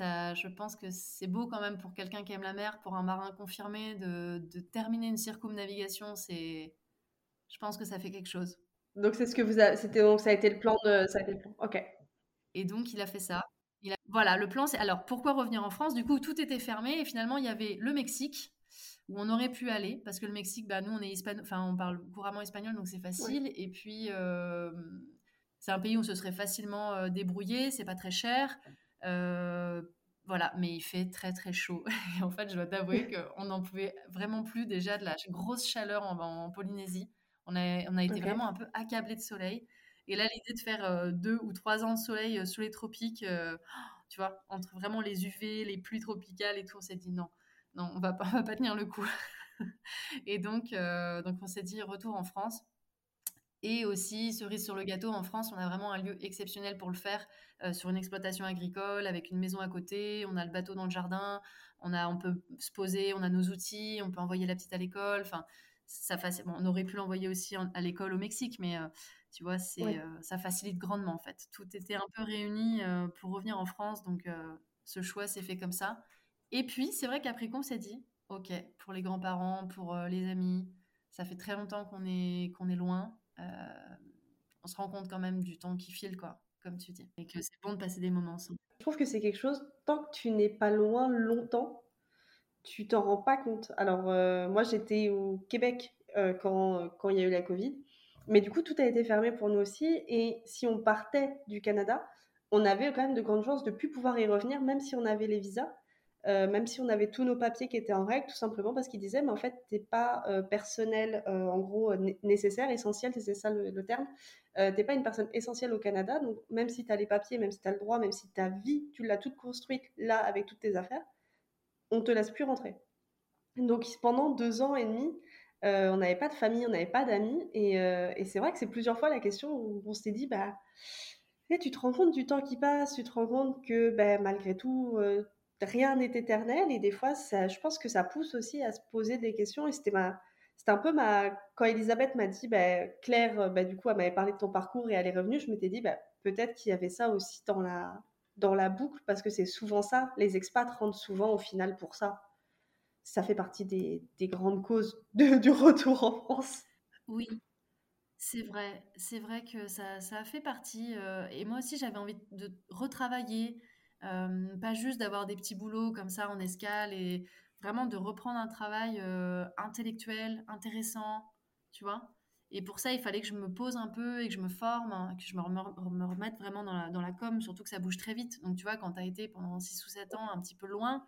S2: Ça, je pense que c'est beau quand même pour quelqu'un qui aime la mer, pour un marin confirmé, de, de terminer une circumnavigation. C'est, je pense que ça fait quelque chose.
S1: Donc c'est ce que vous c'était donc ça a été le plan de, ça a été le plan. Ok.
S2: Et donc il a fait ça. Il a... Voilà, le plan c'est alors pourquoi revenir en France? Du coup tout était fermé et finalement il y avait le Mexique où on aurait pu aller parce que le Mexique, bah nous on est hispano, enfin on parle couramment espagnol donc c'est facile. Et puis euh, c'est un pays où on se serait facilement euh, débrouillé, c'est pas très cher. Euh, voilà, mais il fait très très chaud. Et en fait, je dois t'avouer qu'on n'en pouvait vraiment plus déjà de la grosse chaleur en, Polynésie. On a, on a été vraiment un peu accablé de soleil. Et là, l'idée de faire euh, deux ou trois ans de soleil sous les tropiques, tu vois, entre vraiment les UV, les pluies tropicales et tout, on s'est dit non, non, on va pas, va pas tenir le coup. et donc, donc on s'est dit retour en France. Et aussi, cerise sur le gâteau, en France, on a vraiment un lieu exceptionnel pour le faire euh, sur une exploitation agricole avec une maison à côté. On a le bateau dans le jardin, on, a, on peut se poser, on a nos outils, on peut envoyer la petite à l'école. Enfin, ça bon, on aurait pu l'envoyer aussi à l'école au Mexique, mais euh, tu vois, c'est, euh, ça facilite grandement en fait. Tout était un peu réuni pour revenir en France, donc ce choix s'est fait comme ça. Et puis, c'est vrai qu'après qu'on s'est dit, ok, pour les grands-parents, pour les amis, ça fait très longtemps qu'on est, qu'on est loin on se rend compte quand même du temps qui file, quoi, comme tu dis, et que c'est bon de passer des moments ensemble.
S1: Je trouve que c'est quelque chose, tant que tu n'es pas loin longtemps, tu t'en rends pas compte. Alors, euh, moi, j'étais au Québec euh, quand, quand il y a eu la Covid, mais du coup, tout a été fermé pour nous aussi, et si on partait du Canada, on avait quand même de grandes chances de plus pouvoir y revenir, même si on avait les visas. Euh, même si on avait tous nos papiers qui étaient en règle, tout simplement parce qu'ils disaient, mais en fait, t'es pas euh, personnel, euh, en gros, nécessaire, essentiel, c'est ça le, terme. t'es pas une personne essentielle au Canada, donc même si tu as les papiers, même si tu as le droit, même si ta vie, tu l'as toute construite là avec toutes tes affaires, on te laisse plus rentrer. Donc pendant deux ans et demi, on n'avait pas de famille, on n'avait pas d'amis, et, c'est vrai que c'est plusieurs fois la question où on s'est dit, bah, eh, tu te rends compte du temps qui passe, tu te rends compte que bah, malgré tout, rien n'est éternel et des fois, je pense que ça pousse aussi à se poser des questions. Et c'était ma, c'était un peu ma, quand Elisabeth m'a dit, bah, Claire, bah, du coup, elle m'avait parlé de ton parcours et elle est revenue, je m'étais dit, bah, peut-être qu'il y avait ça aussi dans la, dans la boucle parce que c'est souvent ça. Les expats rentrent souvent au final pour ça. Ça fait partie des, des grandes causes du retour en France.
S2: Oui, c'est vrai. C'est vrai que ça, ça fait partie. Euh, et moi aussi, j'avais envie de retravailler pas juste d'avoir des petits boulots comme ça en escale et vraiment de reprendre un travail intellectuel, intéressant, tu vois? Et pour ça, il fallait que je me pose un peu et que je me forme, hein, que je me, remette vraiment dans la, com, surtout que ça bouge très vite. Donc, tu vois, quand tu as été pendant 6 ou 7 ans un petit peu loin,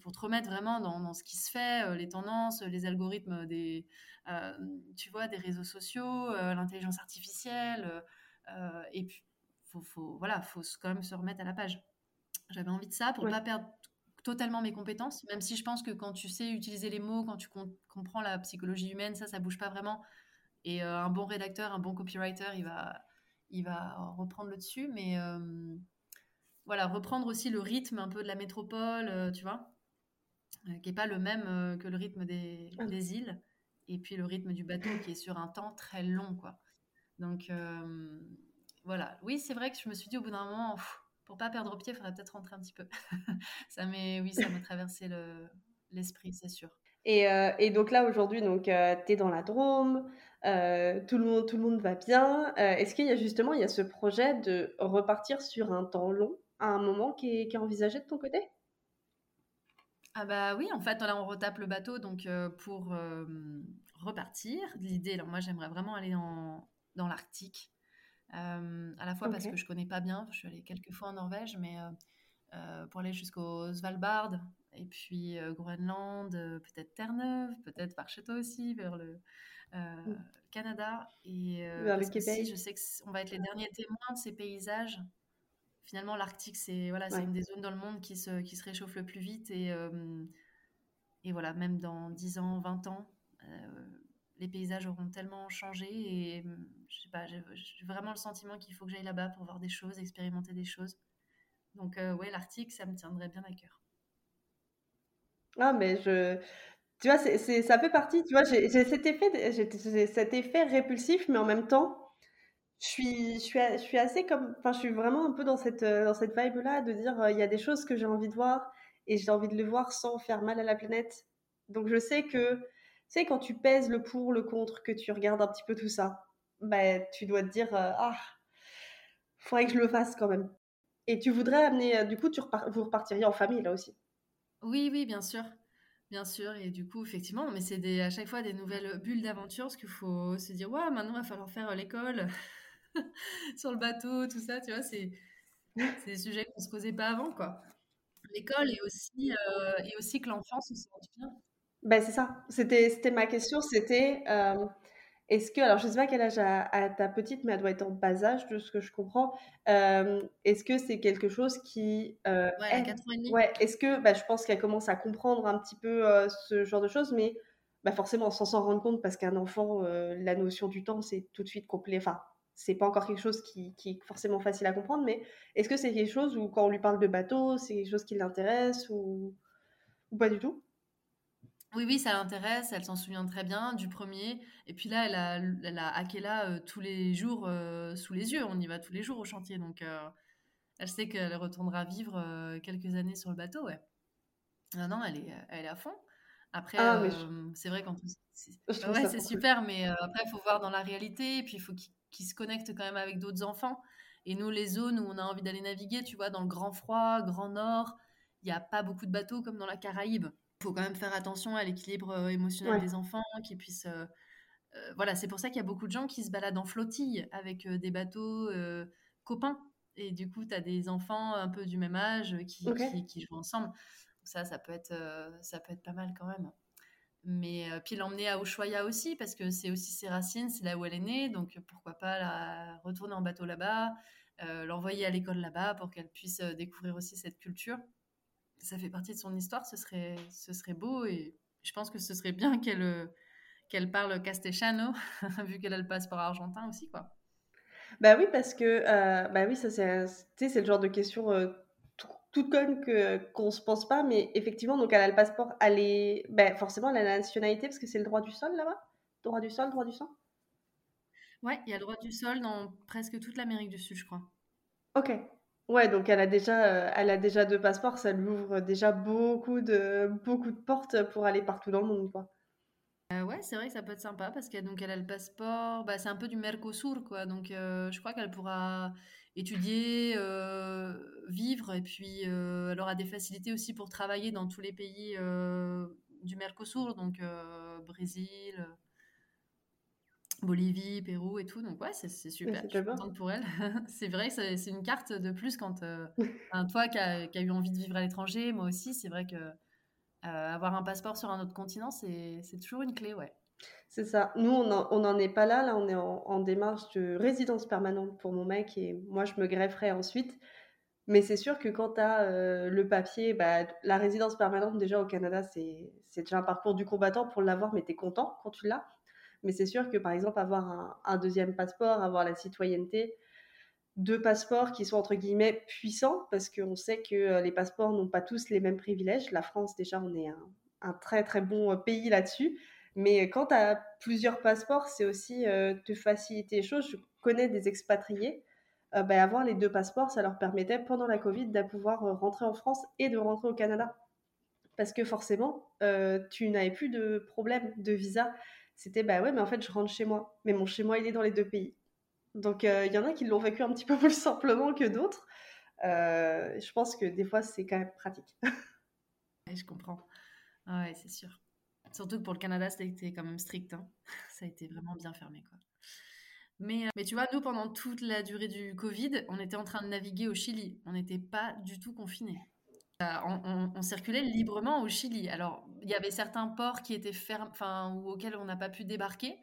S2: pour te remettre vraiment dans, ce qui se fait, les tendances, les algorithmes des, tu vois, des réseaux sociaux, l'intelligence artificielle, et puis, faut, faut, voilà, faut quand même se remettre à la page. J'avais envie de ça pour ne pas perdre totalement mes compétences, même si je pense que quand tu sais utiliser les mots, quand tu comprends la psychologie humaine, ça, ça bouge pas vraiment. Et euh, un bon rédacteur, un bon copywriter, il va, il va reprendre le dessus. Mais euh, voilà, reprendre aussi le rythme un peu de la métropole, euh, tu vois, qui n'est pas le même que le rythme des, ah. des, îles. Et puis le rythme du bateau qui est sur un temps très long, quoi. Donc voilà. Oui, c'est vrai que je me suis dit au bout d'un moment, pour pas perdre pied, il faudrait peut-être rentrer un petit peu. ça oui, ça m'a traversé l'esprit, c'est sûr.
S1: Et, et, donc là, aujourd'hui, donc, tu es dans la Drôme, euh, tout, le monde, tout le monde va bien. Euh, est-ce qu'il y a justement il y a ce projet de repartir sur un temps long à un moment qui est, qui est envisagé de ton côté?
S2: Ah bah oui, en fait, là, on retape le bateau donc euh, pour repartir. L'idée, alors moi, j'aimerais vraiment aller en, dans l'Arctique, à la fois parce que je connais pas bien, je suis allée quelques fois en Norvège, mais pour aller jusqu'au Svalbard et puis Groenland, peut-être Terre-Neuve, peut-être par chez toi aussi, vers le, euh, Canada. Et euh, je sais qu'on va être les derniers témoins de ces paysages. Finalement, l'Arctique, c'est voilà, c'est une des zones dans le monde qui se, qui se réchauffe le plus vite. Et, euh, et voilà, même dans 10 ans, 20 ans, les paysages auront tellement changé. Et je sais pas, j'ai vraiment le sentiment qu'il faut que j'aille là-bas pour voir des choses, expérimenter des choses. Donc, ouais, l'Arctique, ça me tiendrait bien à cœur.
S1: Ah, mais je, tu vois, c'est, ça fait partie, tu vois, j'ai, cet effet, cet effet répulsif, mais en même temps, je suis, je suis, je suis assez comme, enfin, je suis vraiment un peu dans cette, euh, dans cette vibe-là de dire, euh, il y a des choses que j'ai envie de voir et j'ai envie de les voir sans faire mal à la planète. Donc, je sais que, sais, quand tu pèses le pour, le contre, que tu regardes un petit peu tout ça, bah, tu dois te dire, euh, ah, faudrait que je le fasse quand même. Et tu voudrais amener, du coup, tu vous repartiriez en famille là aussi.
S2: Oui, oui, bien sûr. Bien sûr, et du coup, effectivement, mais c'est à chaque fois des nouvelles bulles d'aventure, parce qu'il faut se dire, ouais, maintenant il va falloir faire l'école sur le bateau, tout ça, tu vois, c'est des sujets qu'on se posait pas avant, quoi. L'école et aussi, euh, et aussi que l'enfant se sente bien.
S1: Ben, c'est ça, c'était ma question, c'était euh, est-ce que, alors je ne sais pas quel âge a, ta petite, mais elle doit être en bas âge de ce que je comprends. Euh, est-ce que c'est quelque chose qui...
S2: Euh, ouais, elle a 4 ans et demi.
S1: Ouais, est-ce que, bah, je pense qu'elle commence à comprendre un petit peu euh, ce genre de choses, mais bah, forcément sans s'en rendre compte, parce qu'un enfant, la notion du temps, c'est tout de suite complet. Enfin, c'est pas encore quelque chose qui, qui, est forcément facile à comprendre, mais est-ce que c'est quelque chose où quand on lui parle de bateau, c'est quelque chose qui l'intéresse ou, ou pas du tout?
S2: Oui, oui, ça l'intéresse, elle s'en souvient très bien du premier. Et puis là, elle a, elle a Akela euh, tous les jours euh, sous les yeux. On y va tous les jours au chantier. Donc, euh, elle sait qu'elle retournera vivre quelques années sur le bateau. Ouais. Non, non, elle est, elle est à fond. Après, ah, c'est vrai, quand c'est ouais, super, mais après, il faut voir dans la réalité. Et puis, il faut qu'ils se connectent quand même avec d'autres enfants. Et nous, les zones où on a envie d'aller naviguer, tu vois, dans le grand froid, grand nord, il n'y a pas beaucoup de bateaux comme dans la Caraïbe faut quand même faire attention à l'équilibre euh, émotionnel des enfants, qui puissent. Euh, euh, voilà, c'est pour ça qu'il y a beaucoup de gens qui se baladent en flottille avec des bateaux copains. Et du coup, tu as des enfants un peu du même âge qui, qui, jouent ensemble. ça, ça peut, être, ça peut être pas mal quand même. Mais puis l'emmener à Ushuaia aussi, parce que c'est aussi ses racines, c'est là où elle est née. Donc pourquoi pas la retourner en bateau là-bas, l'envoyer à l'école là-bas pour qu'elle puisse découvrir aussi cette culture ça fait partie de son histoire, ce serait, ce serait beau et je pense que ce serait bien qu'elle euh, qu'elle parle castellano, vu qu'elle a le passeport argentin aussi, quoi.
S1: Bah oui, parce que, euh, bah oui, ça c'est, c'est le genre de question euh, toute conne que, qu'on se pense pas, mais effectivement, donc elle a le passeport, elle est, bah, forcément, elle a la nationalité parce que c'est le droit du sol là-bas? Droit du sol, droit du sang?
S2: Ouais, il y a le droit du sol dans presque toute l'Amérique du Sud, je crois.
S1: Ok, Ouais, donc elle a déjà, euh, elle a déjà deux passeports, ça lui ouvre déjà beaucoup de beaucoup de portes pour aller partout dans le monde, quoi.
S2: Euh, ouais, c'est vrai que ça peut être sympa parce qu'elle donc elle a le passeport, bah, c'est un peu du Mercosur quoi, donc euh, je crois qu'elle pourra étudier, vivre et puis elle aura des facilités aussi pour travailler dans tous les pays du Mercosur, donc Brésil, Bolivie, Pérou et tout. Donc ouais, c'est super. Je suis contente pour elle. c'est vrai que c'est une carte de plus quand toi qui as a eu envie de vivre à l'étranger, moi aussi, c'est vrai que euh, avoir un passeport sur un autre continent, c'est toujours une clé, ouais.
S1: C'est ça. Nous, on n'en est pas là. Là, on est en, démarche de résidence permanente pour mon mec et moi, je me grefferai ensuite. Mais c'est sûr que quand tu as euh, le papier, bah, la résidence permanente, déjà au Canada, c'est déjà un parcours du combattant pour l'avoir, mais tu es content quand tu l'as? Mais c'est sûr que, par exemple, avoir un, deuxième passeport, avoir la citoyenneté, deux passeports qui sont entre guillemets puissants, parce qu'on sait que euh, les passeports n'ont pas tous les mêmes privilèges. La France, déjà, on est un, très très bon euh, pays là-dessus. Mais quand tu as plusieurs passeports, c'est aussi euh, te faciliter les choses. Je connais des expatriés. Ben, avoir les deux passeports, ça leur permettait pendant la Covid de pouvoir rentrer en France et de rentrer au Canada. Parce que forcément, tu n'avais plus de problème de visa. C'était bah ouais, mais en fait, je rentre chez moi. Mais mon chez moi, il est dans les deux pays. Donc, euh, il y en a qui l'ont vécu un petit peu plus simplement que d'autres. Euh, je pense que des fois, c'est quand même pratique.
S2: je comprends. Ah ouais, c'est sûr. Surtout que pour le Canada, c'était quand même strict. Hein. Ça a été vraiment bien fermé. Quoi. Mais, euh, mais tu vois, nous, pendant toute la durée du Covid, on était en train de naviguer au Chili. On n'était pas du tout confinés. On, circulait librement au Chili. Alors, il y avait certains ports qui étaient fermés, enfin, auxquels on n'a pas pu débarquer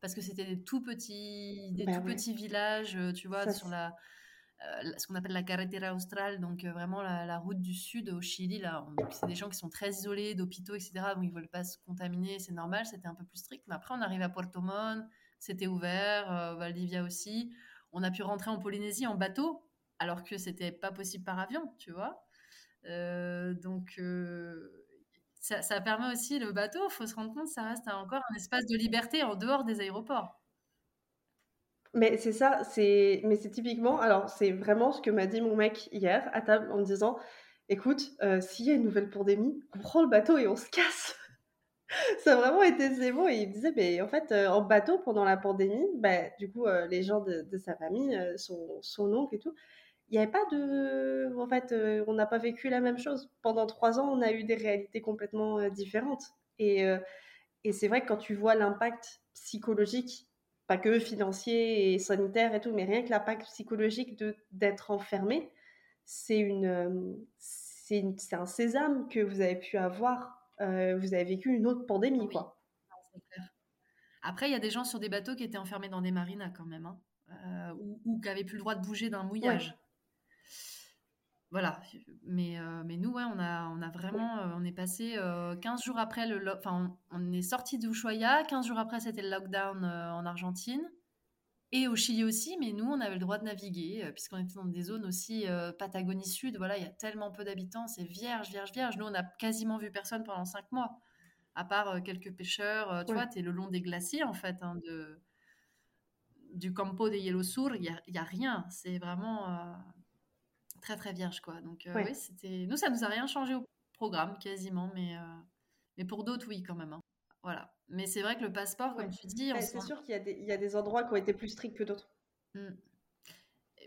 S2: parce que c'était des tout petits, des tout petits villages, euh, tu vois, sur la, euh, ce qu'on appelle la carretera austral, donc euh, vraiment la, route du sud au Chili. Là, c'est des gens qui sont très isolés d'hôpitaux, etc. Donc ils veulent pas se contaminer, c'est normal, c'était un peu plus strict. Mais après, on arrive à Puerto Montt, c'était ouvert, Valdivia aussi. On a pu rentrer en Polynésie en bateau, alors que c'était pas possible par avion, tu vois. Donc ça, permet aussi le bateau, il faut se rendre compte, ça reste encore un espace de liberté en dehors des aéroports.
S1: Mais c'est ça, c'est mais c'est typiquement, alors c'est vraiment ce que m'a dit mon mec hier à table en me disant, écoute, euh, s'il y a une nouvelle pandémie, on prend le bateau et on se casse. ça a vraiment été ses mots et il me disait, mais en fait, euh, en bateau pendant la pandémie, bah, du coup, euh, les gens de, sa famille, son, son oncle et tout, il n'y avait pas de. En fait, euh, on n'a pas vécu la même chose. Pendant trois ans, on a eu des réalités complètement euh, différentes. Et, euh, et c'est vrai que quand tu vois l'impact psychologique, pas que financier et sanitaire et tout, mais rien que l'impact psychologique de, d'être enfermé, c'est, une, c'est, un sésame que vous avez pu avoir. vous avez vécu une autre pandémie, quoi.
S2: Après, il y a des gens sur des bateaux qui étaient enfermés dans des marinas quand même, hein, ou, qui n'avaient plus le droit de bouger d'un mouillage voilà. Mais, euh, mais nous, ouais, on a, on a vraiment, euh, on est passé 15 euh, jours après le, enfin, on, est sorti d'Ushuaia, 15 jours après c'était le lockdown en Argentine et au Chili aussi, mais nous, on avait le droit de naviguer puisqu'on était dans des zones aussi Patagonie Sud. Voilà, il y a tellement peu d'habitants, c'est vierge, vierge, vierge. Nous, on a quasiment vu personne pendant 5 mois, à part quelques pêcheurs. tu vois, tu es le long des glaciers en fait, hein, de du Campo de Hielo Sur, il n'y a, a, rien. C'est vraiment très très vierge quoi. Donc euh, oui, c'était nous ça nous a rien changé au programme quasiment, mais euh, mais pour d'autres oui quand même. Hein. Voilà. Mais c'est vrai que le passeport, comme tu dis,
S1: c'est sûr qu'il y, a des, y a des endroits qui ont été plus stricts que d'autres.
S2: Mmh.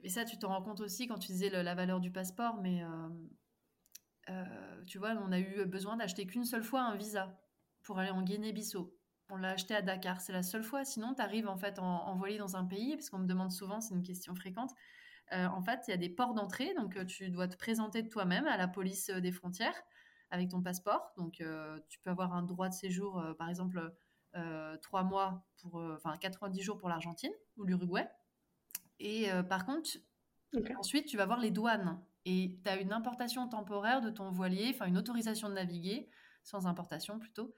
S2: Et ça, tu t'en rends compte aussi quand tu disais la valeur du passeport, mais euh, tu vois, on a eu besoin d'acheter qu'une seule fois un visa pour aller en Guinée-Bissau. On l'a acheté à Dakar, c'est la seule fois. Sinon, tu arrives en fait en, envoyé dans un pays, parce qu'on me demande souvent, c'est une question fréquente. Euh, en fait, il y a des ports d'entrée, donc euh, tu dois te présenter de toi-même à la police euh, des frontières avec ton passeport. Donc, tu peux avoir un droit de séjour, par exemple, trois mois pour, enfin, 90 jours pour l'Argentine ou l'Uruguay. Et par contre, ensuite, tu vas voir les douanes et tu as une importation temporaire de ton voilier, enfin une autorisation de naviguer, sans importation plutôt,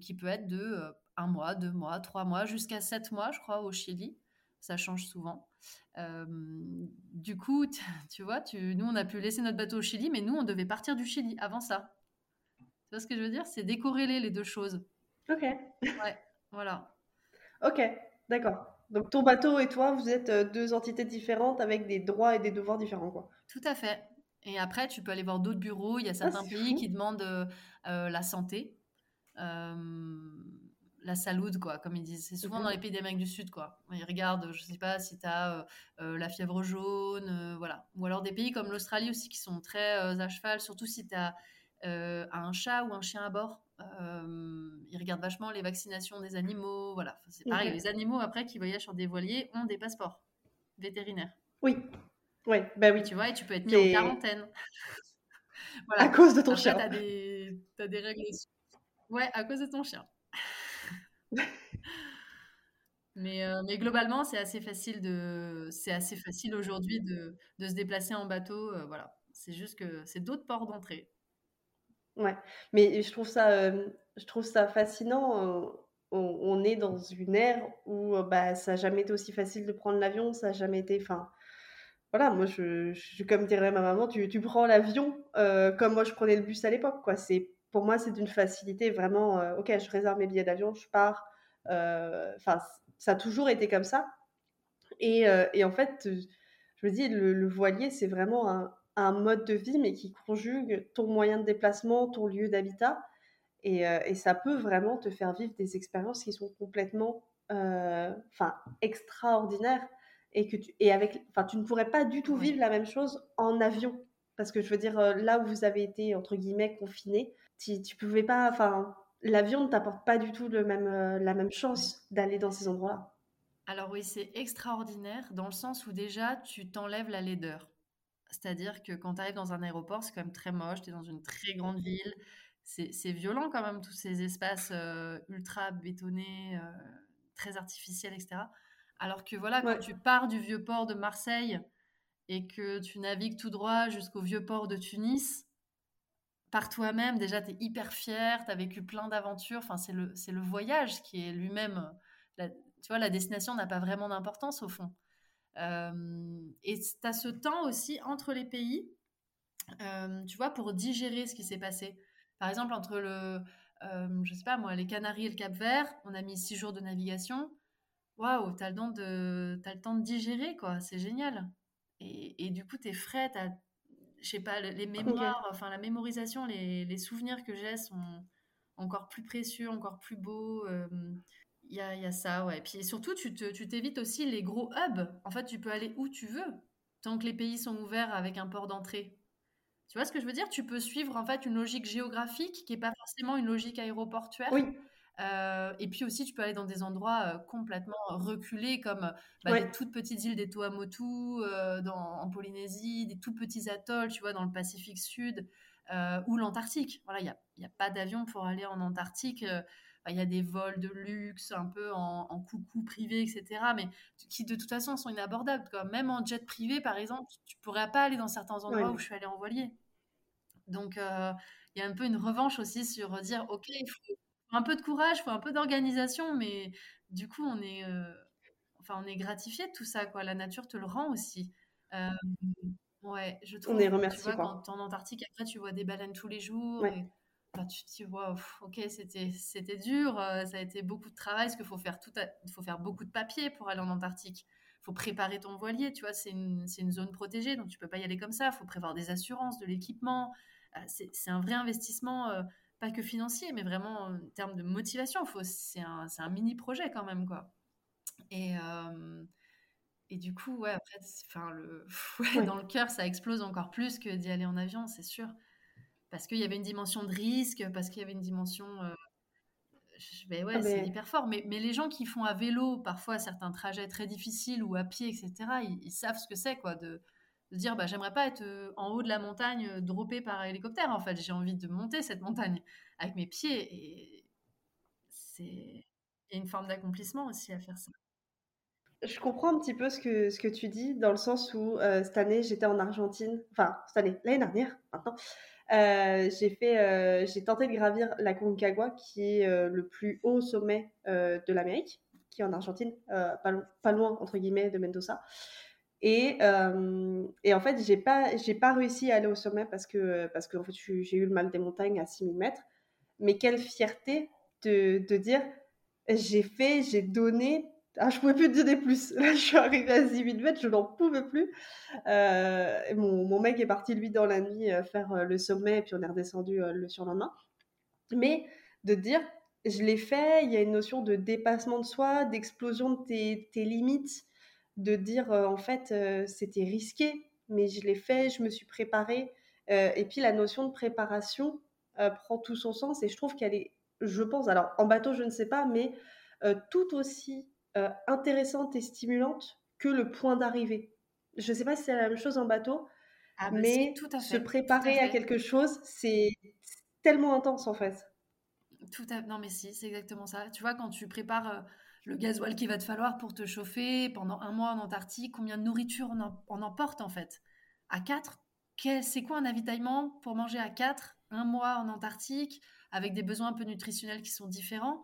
S2: qui peut être de un mois, deux mois, trois mois, jusqu'à sept mois, je crois, au Chili ça change souvent. du coup, tu vois, tu, nous, on a pu laisser notre bateau au Chili, mais nous, on devait partir du Chili avant ça. Tu vois ce que je veux dire? C'est décorréler les deux choses.
S1: Ok.
S2: Ouais, voilà.
S1: Ok, d'accord. Donc ton bateau et toi, vous êtes deux entités différentes avec des droits et des devoirs différents, quoi.
S2: Tout à fait. Et après, tu peux aller voir d'autres bureaux. Il y a ah, certains pays qui demandent la santé. La salude, quoi, comme ils disent. C'est souvent dans mhm. les pays d'Amérique du Sud, quoi. Ils regardent, je sais pas, si tu as la fièvre jaune, voilà. Ou alors des pays comme l'Australie aussi qui sont très à cheval, surtout si tu as un chat ou un chien à bord. ils regardent vachement les vaccinations des animaux, voilà. c'est pareil, les animaux, après, qui voyagent sur des voiliers, ont des passeports vétérinaires.
S1: Oui, oui, bah oui.
S2: Tu vois, et tu peux être mis en quarantaine.
S1: À cause de ton chien.
S2: Tu as des, as des règles. Ouais, à cause de ton chien. Mais, euh, mais globalement, c'est assez facile de, c'est assez facile aujourd'hui de, de, se déplacer en bateau. Euh, voilà, c'est juste que c'est d'autres ports d'entrée.
S1: Ouais, mais je trouve ça, euh, je trouve ça fascinant. On, est dans une ère où bah, ça n'a jamais été aussi facile de prendre l'avion, ça n'a jamais été, enfin, voilà, moi, je, je, comme dirait ma maman, tu, tu prends l'avion comme moi je prenais le bus à l'époque. Quoi. C'est, pour moi, c'est d'une facilité vraiment. Euh, ok, je réserve mes billets d'avion, je pars. Euh, enfin, ça a toujours été comme ça. Et, et en fait, je me dis, le, voilier, c'est vraiment un, un, mode de vie, mais qui conjugue ton moyen de déplacement, ton lieu d'habitat. Et, et, ça peut vraiment te faire vivre des expériences qui sont complètement enfin, extraordinaires et que tu, et avec, enfin, tu ne pourrais pas du tout vivre la même chose en avion. Parce que je veux dire, euh, là où vous avez été, entre guillemets, confiné, tu, tu pouvais pas, enfin, l'avion ne t'apporte pas du tout le même, euh, la même chance d'aller dans ces endroits-là.
S2: Alors oui, c'est extraordinaire dans le sens où déjà, tu t'enlèves la laideur. C'est-à-dire que quand tu arrives dans un aéroport, c'est quand même très moche, tu es dans une très grande ville, c'est violent quand même, tous ces espaces euh, ultra bétonnés, très artificiels, etc. Alors que voilà, quand tu pars du vieux port de Marseille et que tu navigues tout droit jusqu'au vieux port de Tunis, par toi-même, déjà, tu es hyper fier, tu as vécu plein d'aventures. Enfin, c'est le, le voyage qui est lui-même. Tu vois, la destination n'a pas vraiment d'importance au fond. Euh, et tu as ce temps aussi entre les pays, euh, tu vois, pour digérer ce qui s'est passé. Par exemple, entre le, euh, je sais pas moi, les Canaries et le Cap Vert, on a mis six jours de navigation waouh, t'as le as le temps de digérer, quoi. C'est génial. Et, et, du coup, t'es frais, t'as, je sais pas, les mémoires, enfin la mémorisation, les, les souvenirs que j'ai sont encore plus précieux, encore plus beaux. Il y, a, y, a, ça, ouais. Et puis surtout, tu t'évites aussi les gros hubs. En fait, tu peux aller où tu veux, tant que les pays sont ouverts avec un port d'entrée. Tu vois ce que je veux dire? Tu peux suivre en fait une logique géographique qui n'est pas forcément une logique aéroportuaire.
S1: Oui.
S2: Euh, et puis aussi, tu peux aller dans des endroits euh, complètement reculés, comme bah, des toutes petites îles des Tuamotu euh, en Polynésie, des tout petits atolls, tu vois, dans le Pacifique Sud, ou l'Antarctique. Voilà, il n'y a, y a, pas d'avion pour aller en Antarctique. Bah, il y a des vols de luxe, un peu en, coucou privé, etc., mais qui de toute façon sont inabordables. Quoi. Même en jet privé, par exemple, tu pourrais pas aller dans certains endroits où je suis allée en voilier. Donc, il y a un peu une revanche aussi sur dire, OK, il faut un peu de courage, il faut un peu d'organisation, mais du coup, on est, euh, enfin, on est gratifié de tout ça, quoi. La nature te le rend aussi. Euh, ouais, je trouve.
S1: On est remercié.
S2: Tu vois, quand en Antarctique, après, tu vois des baleines tous les jours. Et, tu te dis, wow, ok, c'était, c'était dur, euh, ça a été beaucoup de travail, parce qu'il faut faire tout, faut faire beaucoup de papiers pour aller en Antarctique. Il faut préparer ton voilier, tu vois, c'est une, une zone protégée, donc tu peux pas y aller comme ça. Il faut prévoir des assurances, de l'équipement. c'est, c'est un vrai investissement pas que financier, mais vraiment en termes de motivation. C'est un, un, mini projet quand même, quoi. Et, euh, et du coup, ouais, après, enfin, le, dans le cœur, ça explose encore plus que d'y aller en avion, c'est sûr. Parce qu'il y avait une dimension de risque, parce qu'il y avait une dimension. Euh, ouais, ah, c'est hyper fort. Mais, mais, les gens qui font à vélo, parfois certains trajets très difficiles ou à pied, etc., ils, ils savent ce que c'est, quoi, de, de dire bah, j'aimerais pas être euh, en haut de la montagne euh, droppé par hélicoptère en fait. J'ai envie de monter cette montagne avec mes pieds et c'est il y a une forme d'accomplissement aussi à faire ça.
S1: Je comprends un petit peu ce que, ce que tu dis dans le sens où euh, cette année j'étais en Argentine enfin cette année l'année dernière maintenant j'ai fait j'ai tenté de gravir la Concagua qui est le plus haut sommet de l'Amérique qui est en Argentine pas, pas, loin entre guillemets de Mendoza et, euh, et, en fait, j'ai pas, pas réussi à aller au sommet parce que, parce que en fait, j'ai eu le mal des montagnes à 6000 mètres. Mais quelle fierté de, dire j'ai fait, j'ai donné. Ah, je pouvais plus te donner plus. Là, je suis arrivée à 6000 mètres, je n'en pouvais plus. Euh, mon, mec est parti, lui, dans la nuit, euh, faire le sommet, et puis on est redescendu le surlendemain. Mais de dire, je l'ai fait, il y a une notion de dépassement de soi, d'explosion de tes, limites, de dire, en fait, c'était risqué, mais je l'ai fait, je me suis préparée. et puis la notion de préparation prend tout son sens et je trouve qu'elle est, je pense, alors en bateau, je ne sais pas, mais tout aussi intéressante et stimulante que le point d'arrivée. Je ne sais pas si c'est la même chose en bateau, ah bah mais tout à fait, se préparer à, quelque chose, c'est tellement intense en fait.
S2: Tout à... Non mais si, c'est exactement ça. Tu vois, quand tu prépares le gasoil qu'il va te falloir pour te chauffer pendant un mois en Antarctique, combien de nourriture on, emporte en fait? À 4 C'est quoi un avitaillement pour manger à 4 un mois en Antarctique avec des besoins un peu nutritionnels qui sont différents?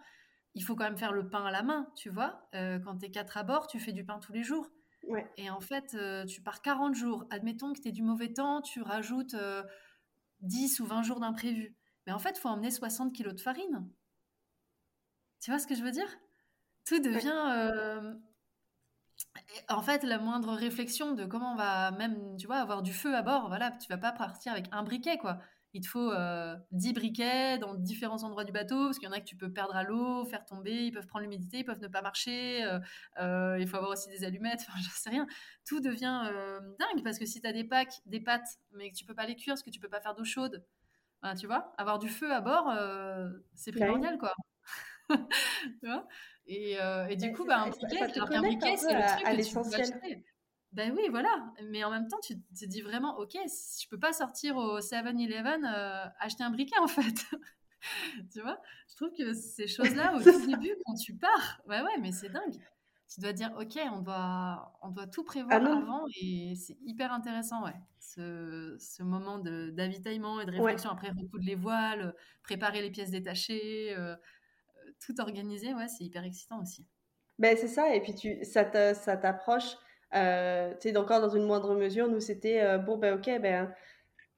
S2: Il faut quand même faire le pain à la main, tu vois? Euh, quand tu es quatre à bord, tu fais du pain tous les jours. Et en fait, euh, tu pars 40 jours. Admettons que tu aies du mauvais temps, tu rajoutes 10 euh, ou 20 jours d'imprévu. Mais en fait, il faut emmener 60 kilos de farine. Tu vois ce que je veux dire? Tout devient... En fait, la moindre réflexion de comment on va même, tu vois, avoir du feu à bord, voilà, tu vas pas partir avec un briquet, quoi. Il te faut 10 euh, briquets dans différents endroits du bateau, parce qu'il y en a que tu peux perdre à l'eau, faire tomber, ils peuvent prendre l'humidité, ils peuvent ne pas marcher, euh, euh, il faut avoir aussi des allumettes, enfin, je sais rien. Tout devient dingue, parce que si tu as des packs, des pâtes, mais que tu peux pas les cuire, parce que tu peux pas faire d'eau chaude, ben, tu vois, avoir du feu à bord, c'est primordial, quoi. tu vois? Et, et, du coup, bah, un briquet, c'est le truc que tu peux ben oui, voilà. Mais en même temps, tu te dis vraiment, ok, je peux pas sortir au 7-Eleven euh, acheter un briquet en fait. tu vois Je trouve que ces choses-là, au début, quand tu pars, ouais, ouais, mais c'est dingue. Tu dois dire, ok, on doit, on doit tout prévoir ah avant et c'est hyper intéressant, ouais. Ce, ce moment d'avitaillement et de réflexion après recoudre les voiles, préparer les pièces détachées, euh, euh, tout organiser, ouais, c'est hyper excitant aussi.
S1: Ben c'est ça, et puis tu, ça t'approche euh, tu sais, encore dans une moindre mesure, nous, c'était euh, bon, ben ok, ben,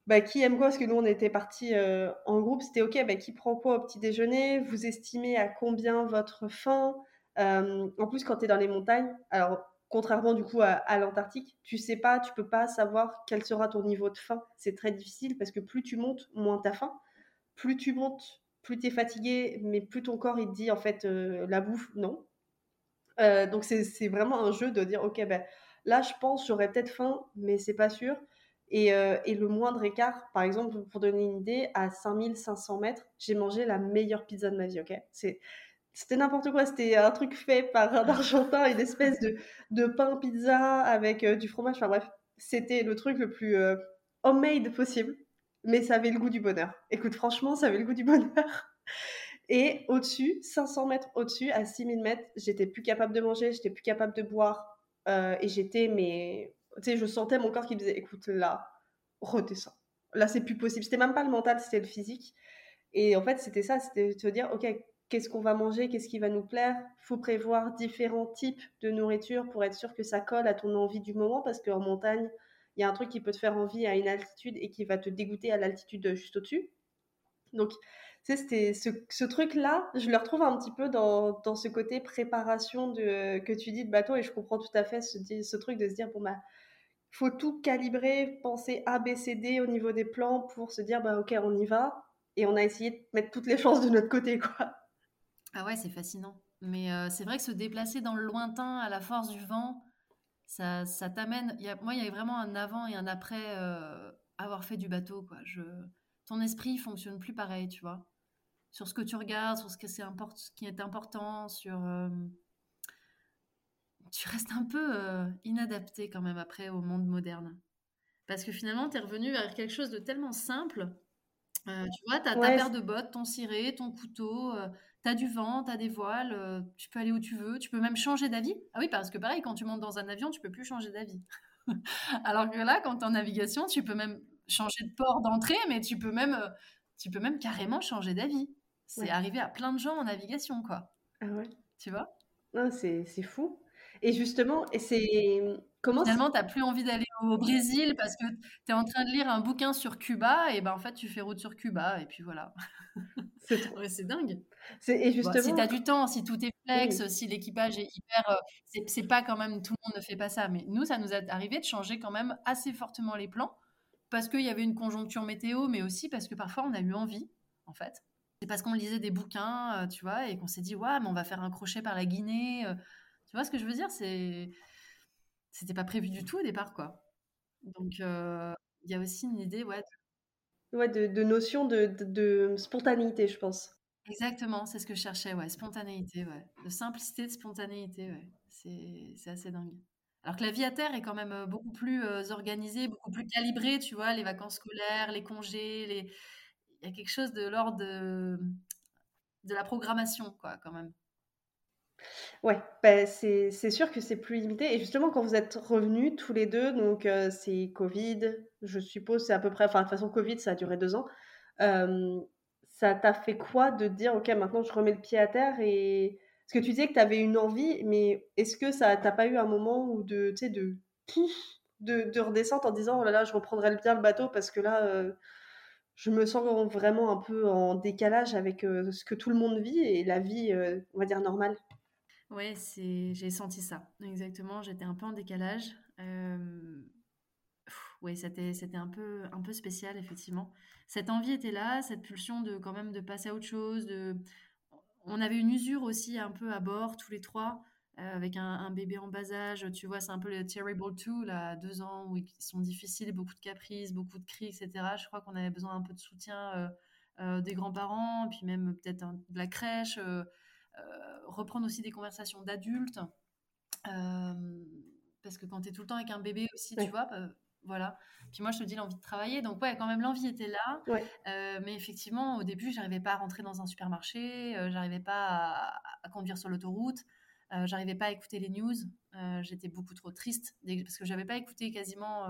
S1: ben, qui aime quoi? Parce que nous, on était partis euh, en groupe, c'était ok, ben, qui prend quoi au petit déjeuner? Vous estimez à combien votre faim? En plus, quand tu es dans les montagnes, alors contrairement du coup à, l'Antarctique, tu sais pas, tu peux pas savoir quel sera ton niveau de faim. C'est très difficile parce que plus tu montes, moins tu as faim. Plus tu montes, plus tu es fatigué, mais plus ton corps il te dit en fait la bouffe, non. donc c'est vraiment un jeu de dire ok ben Là, je pense, j'aurais peut-être faim, mais c'est pas sûr. Et, euh, et, le moindre écart, par exemple, pour donner une idée, à 5500 mètres, j'ai mangé la meilleure pizza de ma vie, ok C'était n'importe quoi, c'était un truc fait par un Argentin, une espèce de, de pain pizza avec euh, du fromage, enfin bref, c'était le truc le plus euh, homemade possible, mais ça avait le goût du bonheur. Écoute, franchement, ça avait le goût du bonheur. Et au-dessus, 500 mètres au-dessus, à 6000 mètres, j'étais plus capable de manger, j'étais plus capable de boire, euh, et j'étais, mais tu sais, je sentais mon corps qui me disait écoute, là, redescends. Là, c'est plus possible. C'était même pas le mental, c'était le physique. Et en fait, c'était ça c'était de dire ok, qu'est-ce qu'on va manger, qu'est-ce qui va nous plaire? Faut prévoir différents types de nourriture pour être sûr que ça colle à ton envie du moment, parce qu'en montagne, il y a un truc qui peut te faire envie à une altitude et qui va te dégoûter à l'altitude juste au-dessus. Donc, c'était ce, truc-là, je le retrouve un petit peu dans, ce côté préparation de, que tu dis de bateau et je comprends tout à fait ce, ce truc de se dire, bon, bah, faut tout calibrer, penser A, B, C, D au niveau des plans pour se dire, bah, ok, on y va. Et on a essayé de mettre toutes les chances de notre côté, quoi.
S2: Ah ouais, c'est fascinant. Mais euh, c'est vrai que se déplacer dans le lointain à la force du vent, ça, ça t'amène. Moi, il y a vraiment un avant et un après euh, avoir fait du bateau, quoi. Je... Ton esprit fonctionne plus pareil, tu vois sur ce que tu regardes, sur ce, que c'est qui est important, sur... Euh, tu restes un peu euh, inadapté quand même après au monde moderne. Parce que finalement, tu es revenu vers quelque chose de tellement simple. Tu vois, tu as ta paire de bottes, ton ciré, ton couteau, tu as du vent, tu as des voiles, tu peux aller où tu veux, tu peux même changer d'avis. Ah oui, parce que pareil, quand tu montes dans un avion, tu peux plus changer d'avis. Alors que là, quand tu es en navigation, tu peux même changer de port d'entrée, mais tu peux même, tu peux même carrément changer d'avis. C'est arrivé à plein de gens en navigation, quoi.
S1: Ah ouais.
S2: Tu vois?
S1: C'est fou. Et justement, et c'est
S2: comment Finalement, tu n'as plus envie d'aller au Brésil parce que tu es en train de lire un bouquin sur Cuba et ben en fait, tu fais route sur Cuba et puis voilà. C'est dingue.
S1: Et justement,
S2: si tu as du temps, si tout est flex, si l'équipage est hyper. Euh, c'est pas quand même. Tout le monde ne fait pas ça. Mais nous, ça nous est arrivé de changer quand même assez fortement les plans parce qu'il y avait une conjoncture météo, mais aussi parce que parfois on a eu envie, en fait. c'est parce qu'on lisait des bouquins, tu vois, et qu'on s'est dit, ouais, mais on va faire un crochet par la Guinée. tu vois ce que je veux dire? C'est c'était pas prévu du tout au départ, quoi. Donc, il y a aussi une idée, ouais.
S1: De... Ouais, de, notion de, de, spontanéité, je pense.
S2: Exactement, c'est ce que je cherchais, ouais, spontanéité, ouais. De simplicité, de spontanéité, ouais. C'est assez dingue. Alors que la vie à terre est quand même beaucoup plus organisée, beaucoup plus calibrée, tu vois, les vacances scolaires, les congés, les... il y a quelque chose de l'ordre de... de la programmation, quoi, quand même.
S1: Ouais, bah, c'est sûr que c'est plus limité et justement quand vous êtes revenus tous les deux, donc c'est Covid, je suppose c'est à peu près enfin de toute façon Covid ça a duré deux ans. ça t'a fait quoi de dire: «OK maintenant je remets le pied à terre» et parce que tu disais que tu avais une envie, mais est-ce que ça tu pas eu un moment où de tu de de de redescendre en disant: «Oh là là, je reprendrai bien le bateau parce que là, je me sens vraiment un peu en décalage avec, ce que tout le monde vit et la vie, on va dire normale»?
S2: Ouais, c'est j'ai senti ça. Exactement, j'étais un peu en décalage. Euh... Oui, c'était c'était un peu un peu spécial effectivement. Cette envie était là, cette pulsion de quand même de passer à autre chose, on avait une usure aussi un peu à bord tous les trois. Euh, avec un, bébé en bas âge, tu vois, c'est un peu le terrible two, là, deux ans, où ils sont difficiles, beaucoup de caprices, beaucoup de cris, etc. Je crois qu'on avait besoin un peu de soutien euh, euh, des grands-parents, puis même peut-être de la crèche, reprendre aussi des conversations d'adultes. Euh, parce que quand tu es tout le temps avec un bébé aussi, tu vois, bah, voilà. Puis moi, je te dis l'envie de travailler. Donc, ouais, quand même, l'envie était là. Euh, mais effectivement, au début, j'arrivais pas à rentrer dans un supermarché, j'arrivais pas à, conduire sur l'autoroute, j'arrivais pas à écouter les news. J'étais beaucoup trop triste parce que j'avais pas écouté quasiment.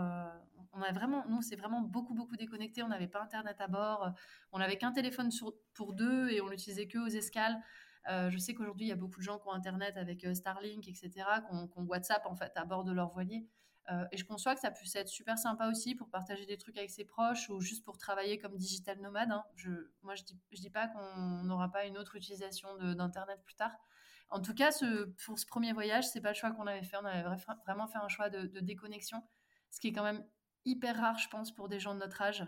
S2: on a vraiment, nous, c'est vraiment beaucoup, beaucoup déconnecté. On n'avait pas internet à bord. On n'avait qu'un téléphone sur, pour deux et on l'utilisait que aux escales. Euh, je sais qu'aujourd'hui, il y a beaucoup de gens qui ont Internet avec euh, Starlink, etc., qui ont, WhatsApp en fait à bord de leur voilier. Euh, et je conçois que ça puisse être super sympa aussi pour partager des trucs avec ses proches ou juste pour travailler comme digital nomade. Hein. Moi, je dis, dis pas qu'on n'aura pas une autre utilisation d'Internet plus tard. En tout cas, pour ce premier voyage, c'est pas le choix qu'on avait fait. On avait vraiment fait un choix de, déconnexion, ce qui est quand même hyper rare, je pense, pour des gens de notre âge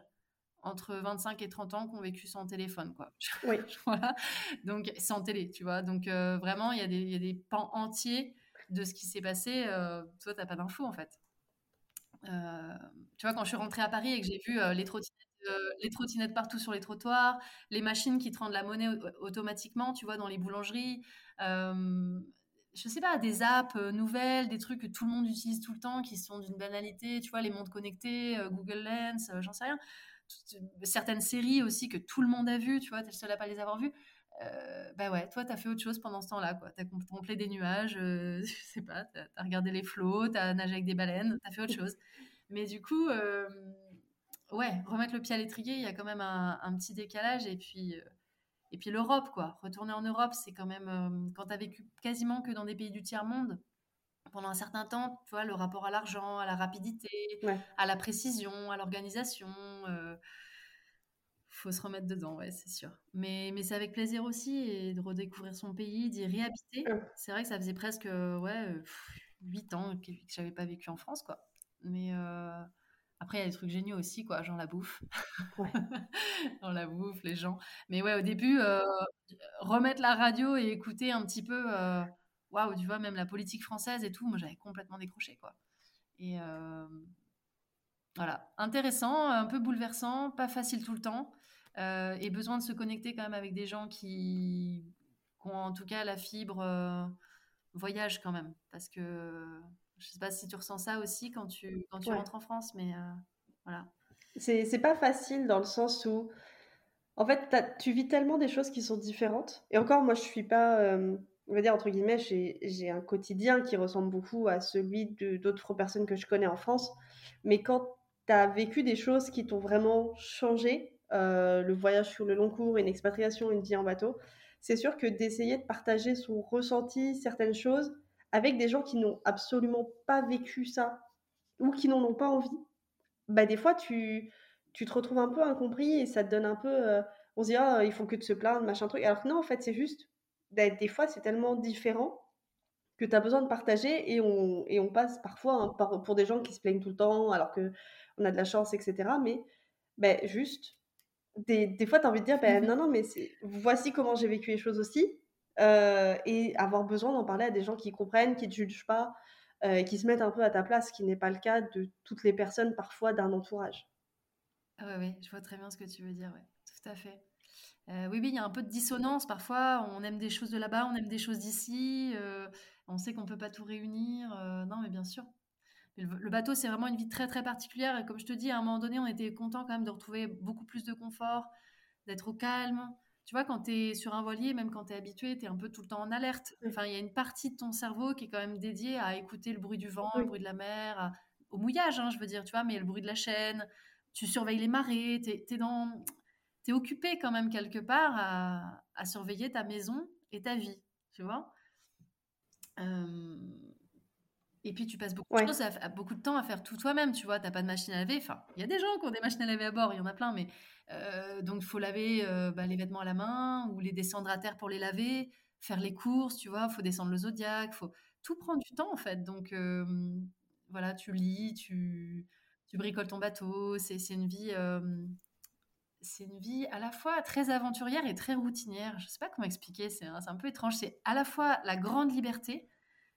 S2: entre 25 et 30 ans qui ont vécu sans téléphone, quoi.
S1: Oui.
S2: voilà. Donc, sans télé, tu vois. Donc, euh, vraiment, il y, a des, y, a des pans entiers de ce qui s'est passé. Euh, toi, t'as pas d'infos, en fait. Euh, tu vois, quand je suis rentrée à Paris et que j'ai vu les, trottinettes, les trottinettes partout sur les trottoirs, les machines qui te rendent la monnaie automatiquement, tu vois, dans les boulangeries, je sais pas, des apps nouvelles, des trucs que tout le monde utilise tout le temps, qui sont d'une banalité, tu vois, les montres connectées, Google Lens, j'en sais rien certaines séries aussi que tout le monde a vues, tu vois, t'es le seul à pas les avoir vues. Euh, bah ouais, toi, t'as fait autre chose pendant ce temps-là, quoi. T'as contemplé des nuages, euh, je sais pas, t'as as regardé les flots, t'as nagé avec des baleines, t'as fait autre chose. Mais du coup, euh, ouais, remettre le pied à l'étrier, il y a quand même un, un petit décalage. Et puis, et puis l'Europe, quoi. Retourner en Europe, c'est quand même, quand t'as vécu quasiment que dans des pays du tiers-monde, pendant un certain temps, tu vois, le rapport à l'argent, à la rapidité, à la précision, à l'organisation. Euh, faut se remettre dedans, ouais, c'est sûr. Mais, mais c'est avec plaisir aussi et de redécouvrir son pays, d'y réhabiter. C'est vrai que ça faisait presque ouais, 8 ans que, que j'avais pas vécu en France, quoi. Mais euh, après, il y a des trucs géniaux aussi, quoi, genre la bouffe. Ouais. la bouffe, les gens. Mais ouais, au début, euh, remettre la radio et écouter un petit peu euh, waouh, tu vois, même la politique française et tout, moi j'avais complètement décroché, quoi. Et euh, voilà, intéressant, un peu bouleversant, pas facile tout le temps, euh, et besoin de se connecter quand même avec des gens qui, ont en tout cas la fibre euh, voyage quand même, parce que je sais pas si tu ressens ça aussi quand tu, quand tu rentres en France, mais voilà.
S1: C'est pas facile dans le sens où, en fait, tu vis tellement des choses qui sont différentes. Et encore, moi, je suis pas on va dire entre guillemets, j'ai un quotidien qui ressemble beaucoup à celui d'autres personnes que je connais en France. Mais quand tu as vécu des choses qui t'ont vraiment changé, euh, le voyage sur le long cours, une expatriation, une vie en bateau, c'est sûr que d'essayer de partager son ressenti, certaines choses, avec des gens qui n'ont absolument pas vécu ça ou qui n'en ont pas envie, bah des fois tu, tu te retrouves un peu incompris et ça te donne un peu. Euh, on se dit, ah, il faut que de se plaindre, machin truc. Alors que non, en fait, c'est juste des fois, c'est tellement différent que tu as besoin de partager et on, et on passe parfois hein, par, pour des gens qui se plaignent tout le temps alors qu'on a de la chance, etc. Mais ben, juste des, des fois, tu as envie de dire, ben,
S2: Mmh
S1: non, non, mais voici comment j'ai vécu les choses aussi. Euh, et avoir besoin d'en parler à des gens qui comprennent, qui ne jugent pas, euh, qui se mettent un peu à ta place, ce qui n'est pas le cas de toutes les personnes parfois d'un entourage.
S2: Ah ouais, ouais, je vois très bien ce que tu veux dire, ouais, tout à fait. Euh, oui, oui, il y a un peu de dissonance parfois. On aime des choses de là-bas, on aime des choses d'ici. Euh, on sait qu'on peut pas tout réunir. Euh, non, mais bien sûr. le, bateau, c'est vraiment une vie très très particulière. Et comme je te dis, à un moment donné, on était content quand même de retrouver beaucoup plus de confort, d'être au calme. Tu vois, quand tu es sur un voilier, même quand tu es habitué, tu es un peu tout le temps en alerte. Enfin, il y a une partie de ton cerveau qui est quand même dédiée à écouter le bruit du vent, le bruit de la mer, au mouillage, hein, je veux dire, tu vois, mais le bruit de la chaîne. Tu surveilles les marées, tu es, dans tu es occupé quand même quelque part à, surveiller ta maison et ta vie, tu vois? Euh, et puis tu passes beaucoup, de, choses beaucoup de temps à faire tout toi-même, tu vois? Tu n'as pas de machine à laver. Enfin, il y a des gens qui ont des machines à laver à bord, il y en a plein, mais euh, donc il faut laver euh, bah, les vêtements à la main ou les descendre à terre pour les laver, faire les courses, tu vois? Il faut descendre le zodiaque, faut tout prend du temps en fait. Donc voilà, tu lis, tu, tu bricoles ton bateau. C'est une vie c'est une vie à la fois très aventurière et très routinière. Je ne sais pas comment expliquer, c'est un, un, peu étrange. C'est à la fois la grande liberté,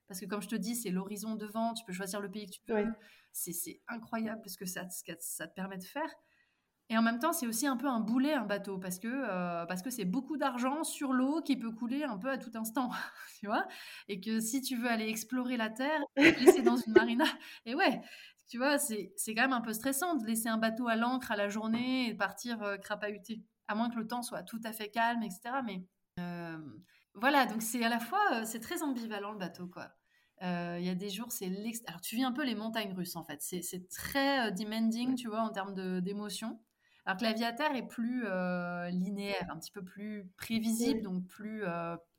S2: parce que comme je te dis, c'est l'horizon devant, tu peux choisir le pays que tu veux. C'est incroyable parce que ça, ça te permet de faire. Et en même temps, c'est aussi un peu un boulet, un bateau, parce que euh, parce que c'est beaucoup d'argent sur l'eau qui peut couler un peu à tout instant, tu vois. Et que si tu veux aller explorer la terre, laisser dans une marina, et ouais, tu vois, c'est quand même un peu stressant de laisser un bateau à l'ancre à la journée et partir euh, crapahuter, à moins que le temps soit tout à fait calme, etc. Mais euh, voilà, donc c'est à la fois, euh, c'est très ambivalent le bateau, quoi. Il y a des jours, c'est Alors, tu vis un peu les montagnes russes, en fait. C'est très demanding, tu vois, en termes d'émotion. Alors que l'aviateur est plus linéaire, un petit peu plus prévisible, donc plus,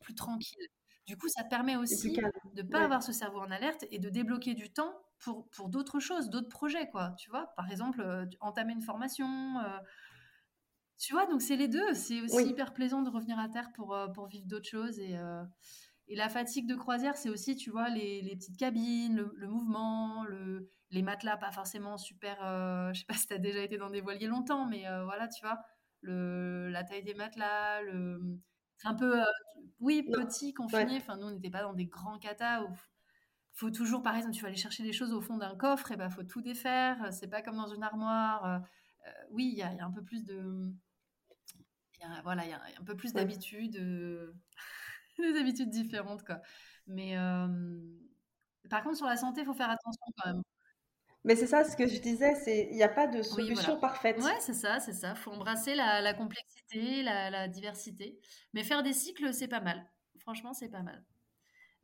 S2: plus tranquille. Du coup, ça permet aussi de ne pas avoir ce cerveau en alerte et de débloquer du temps pour, pour d'autres choses, d'autres projets, quoi. Tu vois, par exemple, euh, entamer une formation. Euh, tu vois, donc c'est les deux. C'est aussi hyper plaisant de revenir à terre pour, euh, pour vivre d'autres choses. Et, et la fatigue de croisière, c'est aussi, tu vois, les, les petites cabines, le, mouvement, le, les matelas, pas forcément super. je sais pas si tu as déjà été dans des voiliers longtemps, mais voilà, tu vois, le, la taille des matelas, le. C'est un peu, oui, petit, confiné. Enfin, nous, on n'était pas dans des grands catas où faut toujours, par exemple, tu vas aller chercher des choses au fond d'un coffre, et ben faut tout défaire. C'est pas comme dans une armoire. Euh, euh, oui, il y, a un peu plus de, voilà, il y, a un peu plus d'habitudes, euh, des habitudes différentes, quoi. Mais par contre, sur la santé, il faut faire attention quand même.
S1: Mais c'est ça, ce que je disais, c'est il n'y a pas de solution parfaite.
S2: Ouais, c'est ça, c'est ça. Faut embrasser la, complexité, la, la, diversité. Mais faire des cycles, c'est pas mal. Franchement, c'est pas mal.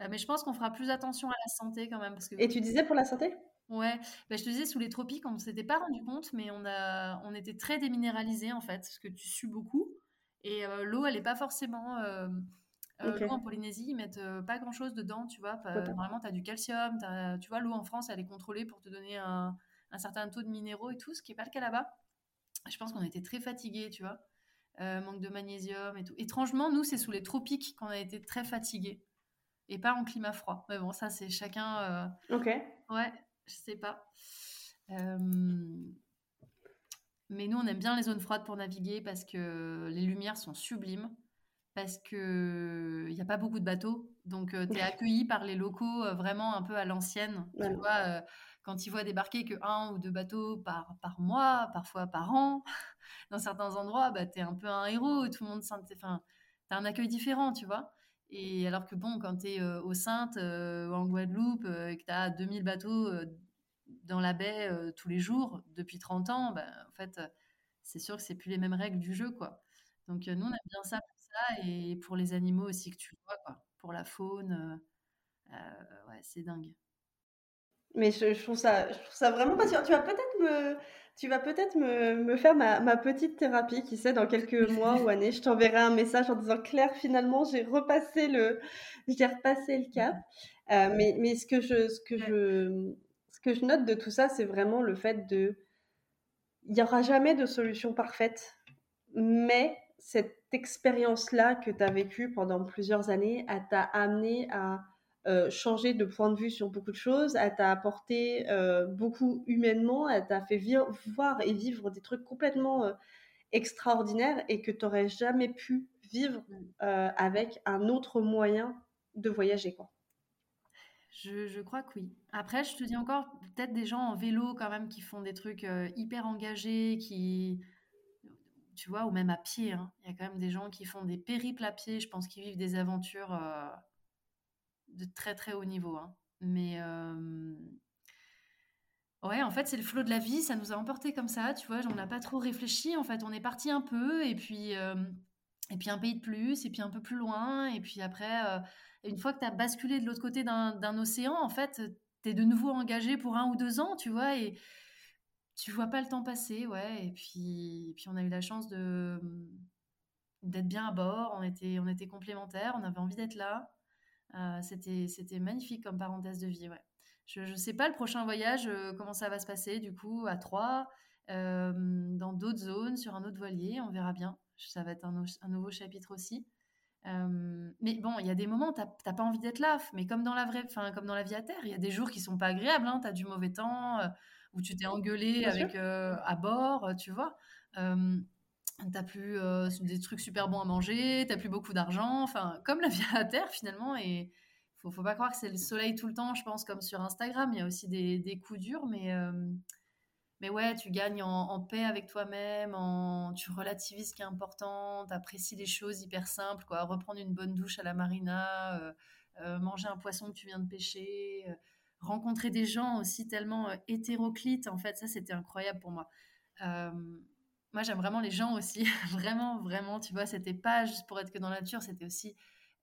S2: Euh, mais je pense qu'on fera plus attention à la santé quand même. Parce que...
S1: Et tu disais pour la santé?
S2: Ouais, bah, je te disais, sous les tropiques, on ne s'était pas rendu compte, mais on, a, on était très déminéralisé en fait, parce que tu sues beaucoup. Et euh, l'eau, elle n'est pas forcément. Euh, en Polynésie, ils mettent pas grand chose dedans, tu vois. normalement, tu as du calcium, tu vois, l'eau en France, elle est contrôlée pour te donner un, un certain taux de minéraux et tout, ce qui n'est pas le cas là-bas. Je pense qu'on était très fatigués, tu vois. manque de magnésium et tout. Étrangement, nous, c'est sous les tropiques qu'on a été très fatigués et pas en climat froid. Mais bon, ça, c'est chacun.
S1: Euh, ok.
S2: Ouais, je sais pas. Euh, mais nous, on aime bien les zones froides pour naviguer parce que les lumières sont sublimes, parce qu'il n'y a pas beaucoup de bateaux. Donc, euh, tu es accueilli par les locaux vraiment un peu à l'ancienne. Tu vois, quand ils voient débarquer que un ou deux bateaux par, par mois, parfois par an, dans certains endroits, bah, tu es un peu un héros. Tout le monde. Enfin, tu as un accueil différent, tu vois. Et alors que bon, quand tu es euh, au Sainte, euh, en Guadeloupe, euh, et que tu as 2000 bateaux dans la baie tous les jours depuis 30 ans, ben, en fait, c'est sûr que c'est plus les mêmes règles du jeu, quoi. Donc nous, on aime bien ça pour ça et pour les animaux aussi que tu vois, quoi. Pour la faune, ouais, c'est dingue.
S1: Mais je, trouve ça, je trouve ça vraiment passionnant. Tu vas peut-être me, tu vas peut-être me, me faire ma, ma, petite thérapie, qui sait, dans quelques mois ou années, je t'enverrai un message en disant Claire, finalement, j'ai repassé le, j'ai repassé le cap. Euh, mais, mais ce que je, ce que je, ce que je note de tout ça, c'est vraiment le fait de, il n'y aura jamais de solution parfaite, mais cette expérience-là que tu as vécue pendant plusieurs années, elle t'a amené à euh, changer de point de vue sur beaucoup de choses, elle t'a apporté euh, beaucoup humainement, elle t'a fait voir et vivre des trucs complètement euh, extraordinaire et que tu aurais jamais pu vivre
S2: Mmh.
S1: euh, avec un autre moyen de voyager, quoi.
S2: Je, je crois que oui. Après, je te dis encore, peut-être des gens en vélo quand même qui font des trucs hyper engagés, qui, tu vois, ou même à pied. hein. Il y a quand même des gens qui font des périples à pied. Je pense qu'ils vivent des aventures de très très haut niveau. hein. Mais ouais, en fait, c'est le flot de la vie. Ça nous a emportés comme ça. Tu vois, on n'a pas trop réfléchi. En fait, on est parti un peu et puis et puis un pays de plus et puis un peu plus loin et puis après, une fois que tu as basculé de l'autre côté d'un d'un océan, en fait, tu es de nouveau engagé pour un ou deux ans, tu vois, et tu vois pas le temps passer, ouais. Et puis, et puis on a eu la chance de d'être bien à bord. On était, on était complémentaires. On avait envie d'être là. Euh, c'était, c'était magnifique comme parenthèse de vie, ouais. Je ne sais pas le prochain voyage, euh, comment ça va se passer, du coup, à Troyes, euh, dans d'autres zones, sur un autre voilier. On verra bien. Ça va être un, no- un nouveau chapitre aussi. Mais bon, il y a des moments où t'as pas envie d'être là, mais comme dans la vraie, enfin comme dans la vie à terre, il y a des jours qui sont pas agréables. Hein, t'as du mauvais temps, où tu t'es engueulé
S1: Bien
S2: avec à bord, tu vois. T'as plus euh, des trucs super bons à manger, t'as plus beaucoup d'argent. Enfin, comme la vie à terre finalement. Et faut, faut pas croire que c'est le soleil tout le temps. Je pense comme sur Instagram, il y a aussi des, coups durs, mais euh, mais ouais, tu gagnes en, paix avec toi-même, en, tu relativises ce qui est important, tu apprécies les choses hyper simples, quoi. Reprendre une bonne douche à la marina, euh, euh, manger un poisson que tu viens de pêcher, rencontrer des gens aussi tellement hétéroclites, en fait, ça c'était incroyable pour moi. Moi j'aime vraiment les gens aussi, vraiment, vraiment, tu vois, c'était pas juste pour être que dans la nature, c'était aussi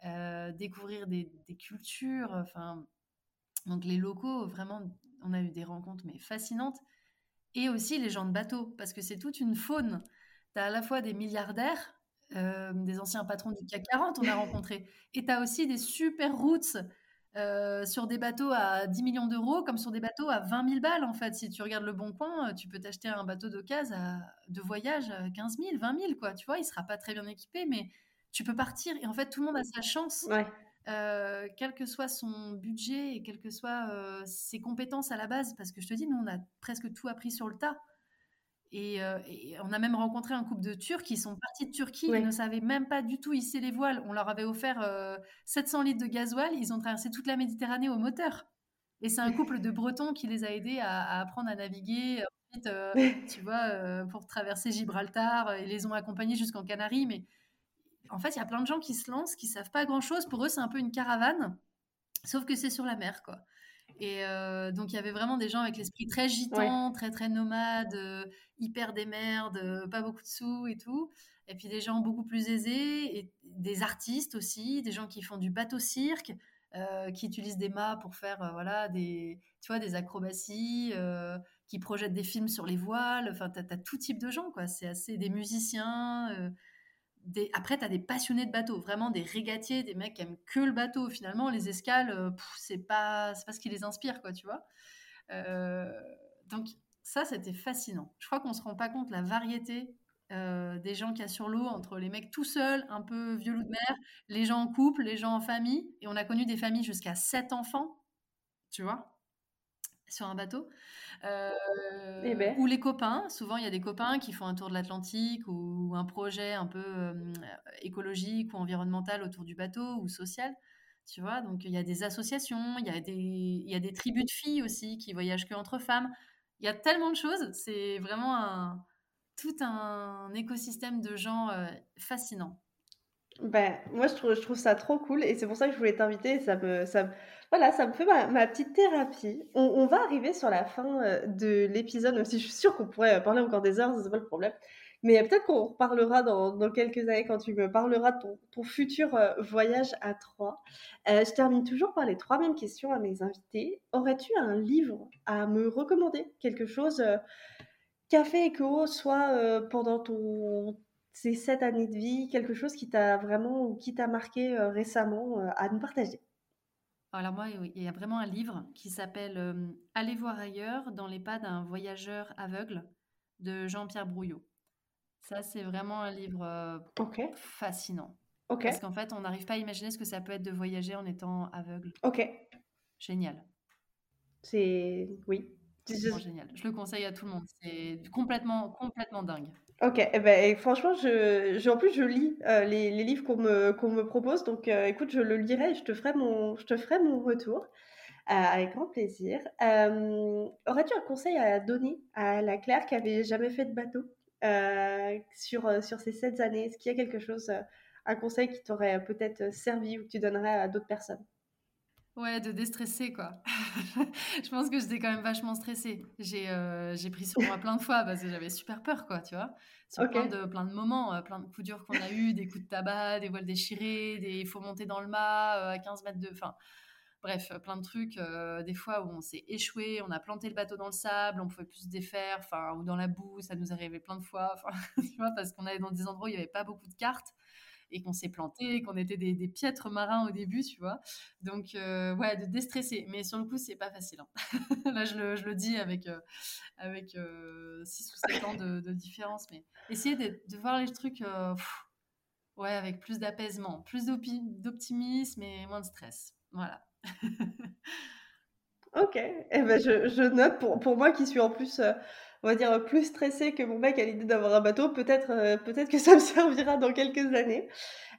S2: euh, découvrir des, des cultures, enfin, donc les locaux, vraiment, on a eu des rencontres mais fascinantes et aussi les gens de bateau, parce que c'est toute une faune. Tu as à la fois des milliardaires, euh, des anciens patrons du CAC 40, on a rencontré, et tu as aussi des super routes euh, sur des bateaux à 10 millions d'euros, comme sur des bateaux à 20 000 balles, en fait. Si tu regardes le bon coin, euh, tu peux t'acheter un bateau d'occasion à- de voyage à 15 000, 20 000, quoi. Tu vois, il sera pas très bien équipé, mais tu peux partir. Et en fait, tout le monde a sa chance
S1: Ouais.
S2: euh, quel que soit son budget et quelles que soient euh, ses compétences à la base, parce que je te dis, nous, on a presque tout appris sur le tas. Et, euh, et on a même rencontré un couple de Turcs qui sont partis de Turquie,
S1: Ouais.
S2: ils ne savaient même pas du tout hisser les voiles. On leur avait offert euh, 700 litres de gasoil, ils ont traversé toute la Méditerranée au moteur. Et c'est un couple de Bretons qui les a aidés à, à apprendre à naviguer. Ensuite, euh, tu vois, euh, pour traverser Gibraltar, ils les ont accompagnés jusqu'en Canaries. Mais en fait, il y a plein de gens qui se lancent, qui savent pas grand-chose. Pour eux, c'est un peu une caravane, sauf que c'est sur la mer, quoi. Et euh, donc, il y avait vraiment des gens avec l'esprit très
S1: Ouais.
S2: gitan, très, très nomade, euh, hyper démerde, euh, pas beaucoup de sous et tout. Et puis, des gens beaucoup plus aisés, et des artistes aussi, des gens qui font du bateau-cirque, qui utilisent des mâts pour faire, voilà, des, tu vois, des acrobaties, qui projettent des films sur les voiles. Enfin, t'as, t'as tout type de gens, quoi. C'est assez des musiciens, des... Après, tu as des passionnés de bateau, vraiment des régatiers, des mecs qui aiment que le bateau. Finalement, les escales, euh, c'est pas, pas ce qui les inspire, quoi, tu vois. Euh, donc, ça, c'était fascinant. Je crois qu'on se rend pas compte la variété euh, des gens qu'il y a sur l'eau, entre les mecs tout seuls, un peu vieux loup de mer, les gens en couple, les gens en famille. Et on a connu des familles jusqu'à 7 enfants, tu vois, sur un bateau. Euh,
S1: Eh ben.
S2: ou les copains, souvent il y a des copains qui font un tour de l'Atlantique ou un projet un peu euh, écologique ou environnemental autour du bateau ou social, tu vois. Donc il y a des associations, il y a des, il y a des tribus de filles aussi qui voyagent que entre femmes. Il y a tellement de choses, c'est vraiment un, tout un écosystème de gens euh, fascinant.
S1: Ben, moi, je trouve, je trouve ça trop cool et c'est pour ça que je voulais t'inviter. Ça me, ça, me- voilà, ça me fait ma, petite thérapie. On, va arriver sur la fin euh, de l'épisode, même si je suis sûre qu'on pourrait parler encore des heures, c'est pas le problème. Mais peut-être qu'on reparlera dans, dans quelques années quand tu me parleras de ton, futur euh, voyage à Troyes. Euh, je termine toujours par les trois mêmes questions à mes invités. Aurais-tu un livre à me recommander? Quelque chose euh, fait écho, soit pendant ces sept années de vie, quelque chose qui t'a vraiment ou qui t'a marqué récemment à nous partager?
S2: Alors moi, il y a vraiment un livre qui s'appelle euh, Allez voir ailleurs dans les pas d'un voyageur aveugle de Jean-Pierre Brouillot. Ça, c'est vraiment un livre euh, fascinant. Parce qu'en fait, on n'arrive pas à imaginer ce que ça peut être de voyager en étant aveugle.
S1: ok.
S2: Génial.
S1: C'est... Oui.
S2: C'est génial. Je le conseille à tout le monde. C'est complètement, complètement dingue.
S1: OK et ben, franchement, je en plus, je lis, heu, les les livres qu'on me me propose donc heu, écoute, je le lirai et je te ferai mon je te ferai mon retour, heu, avec grand plaisir. Hem, aurais-tu un conseil à donner à la Claire qui avait jamais fait de bateau, sur, sur ces 7 années? Est-ce qu'il y a quelque chose, un conseil qui t'aurait peut-être servi ou que tu donnerais à d'autres personnes?
S2: Ouais, de déstresser, quoi. Je pense que j'étais quand même vachement stressée. J'ai, heu, j'ai pris sur moi plein de fois parce que j'avais super peur, quoi, tu vois? Sur plein de plein de moments, heu, plein de coups durs qu'on a eu, des coups de tabac, des voiles déchirées, des il faut monter dans le mât, heu, à 15 mètres de enfin, bref, plein de trucs, des fois où on s'est échoué, on a planté le bateau dans le sable, on pouvait plus se défaire, enfin, ou dans la boue, ça nous arrivé plein de fois, tu vois? Parce qu'on allait dans des endroits où il y avait pas beaucoup de cartes et qu'on s'est planté, qu'on était des, des, piètres marins au début, tu vois. Donc, euh, ouais, de déstresser. Mais sur le coup, c'est pas facile. Hein. Là, je le, dis avec, euh, avec 6 euh, ou 7 ans de, différence. Mais essayer de, voir les trucs euh, ouais, avec plus d'apaisement, plus d'optimisme et moins de stress. Voilà.
S1: ok, eh ben je, note pour, pour moi qui suis en plus on va dire, plus stressée que mon mec à l'idée d'avoir un bateau, peut-être euh, peut-être que ça me servira dans quelques années.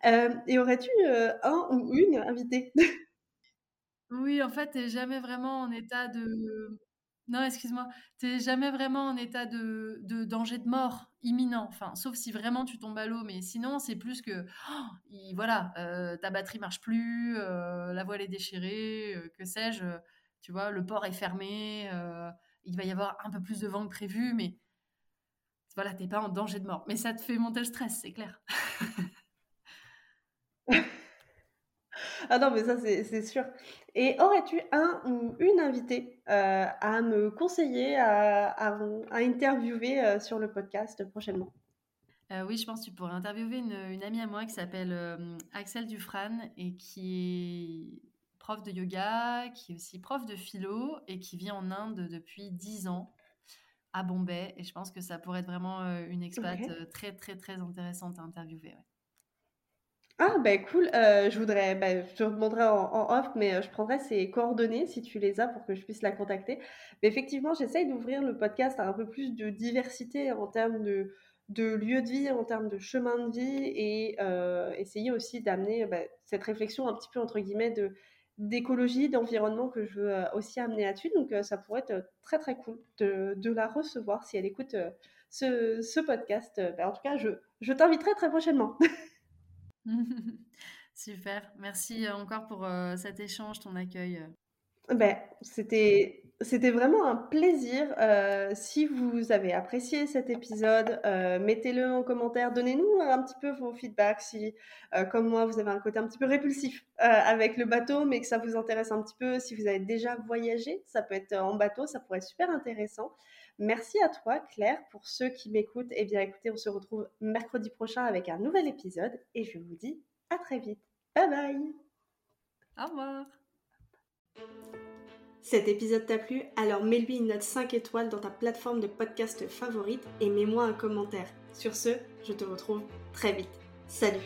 S1: Euh, et aurais-tu euh, un ou une invité
S2: Oui, en fait, tu jamais vraiment en état de... Non, excuse-moi, tu jamais vraiment en état de, danger de mort imminent, enfin, sauf si vraiment tu tombes à l'eau, mais sinon, c'est plus que, oh, il, voilà, ta batterie marche plus, la voile est déchirée, que sais-je, tu vois, le port est fermé, il va y avoir un peu plus de vent que prévu, mais voilà, t'es pas en danger de mort. Mais ça te fait monter le stress, c'est clair.
S1: ah non, mais ça, c'est sûr. Et aurais-tu un ou une invitée euh, à me conseiller, à, à, à interviewer euh, sur le podcast prochainement?
S2: Euh, oui, je pense que tu pourrais interviewer une, une amie à moi qui s'appelle Axel Dufran et qui est prof de yoga, qui est aussi prof de philo et qui vit en Inde depuis 10 ans à Bombay. Et je pense que ça pourrait être vraiment euh, une expat
S1: okay.
S2: très, très, très intéressante à interviewer. Ouais.
S1: Ah, ben cool. Euh, je voudrais, bah, je te demanderai en, en, off, mais je prendrai ses coordonnées si tu les as pour que je puisse la contacter. Mais effectivement, j'essaye d'ouvrir le podcast à un peu plus de diversité en termes de, de lieu de vie, en termes de chemin de vie et euh, essayer aussi d'amener bah, cette réflexion un petit peu entre guillemets de d'écologie, d'environnement que je veux aussi amener là-dessus. Donc ça pourrait être très très cool de, de la recevoir si elle écoute ce, ce, podcast. Ben, en tout cas, je, je t'inviterai très prochainement.
S2: Super. Merci encore pour euh, cet échange, ton accueil.
S1: Ben, c'était c'était vraiment un plaisir. Euh, si vous avez apprécié cet épisode, euh, mettez-le en commentaire. Donnez-nous un petit peu vos feedbacks si, euh, comme moi, vous avez un côté un petit peu répulsif avec le bateau, mais que ça vous intéresse un petit peu. Si vous avez déjà voyagé, ça peut être en bateau, ça pourrait être super intéressant. Merci à toi, Claire. Pour ceux qui m'écoutent, eh bien, écoutez, on se retrouve mercredi prochain avec un nouvel épisode et je vous dis à très vite. Bye bye.
S2: Au revoir.
S1: Cet épisode t'a plu Alors mets-lui une note 5 étoiles dans ta plateforme de podcast favorite et mets-moi un commentaire. Sur ce, je te retrouve très vite. Salut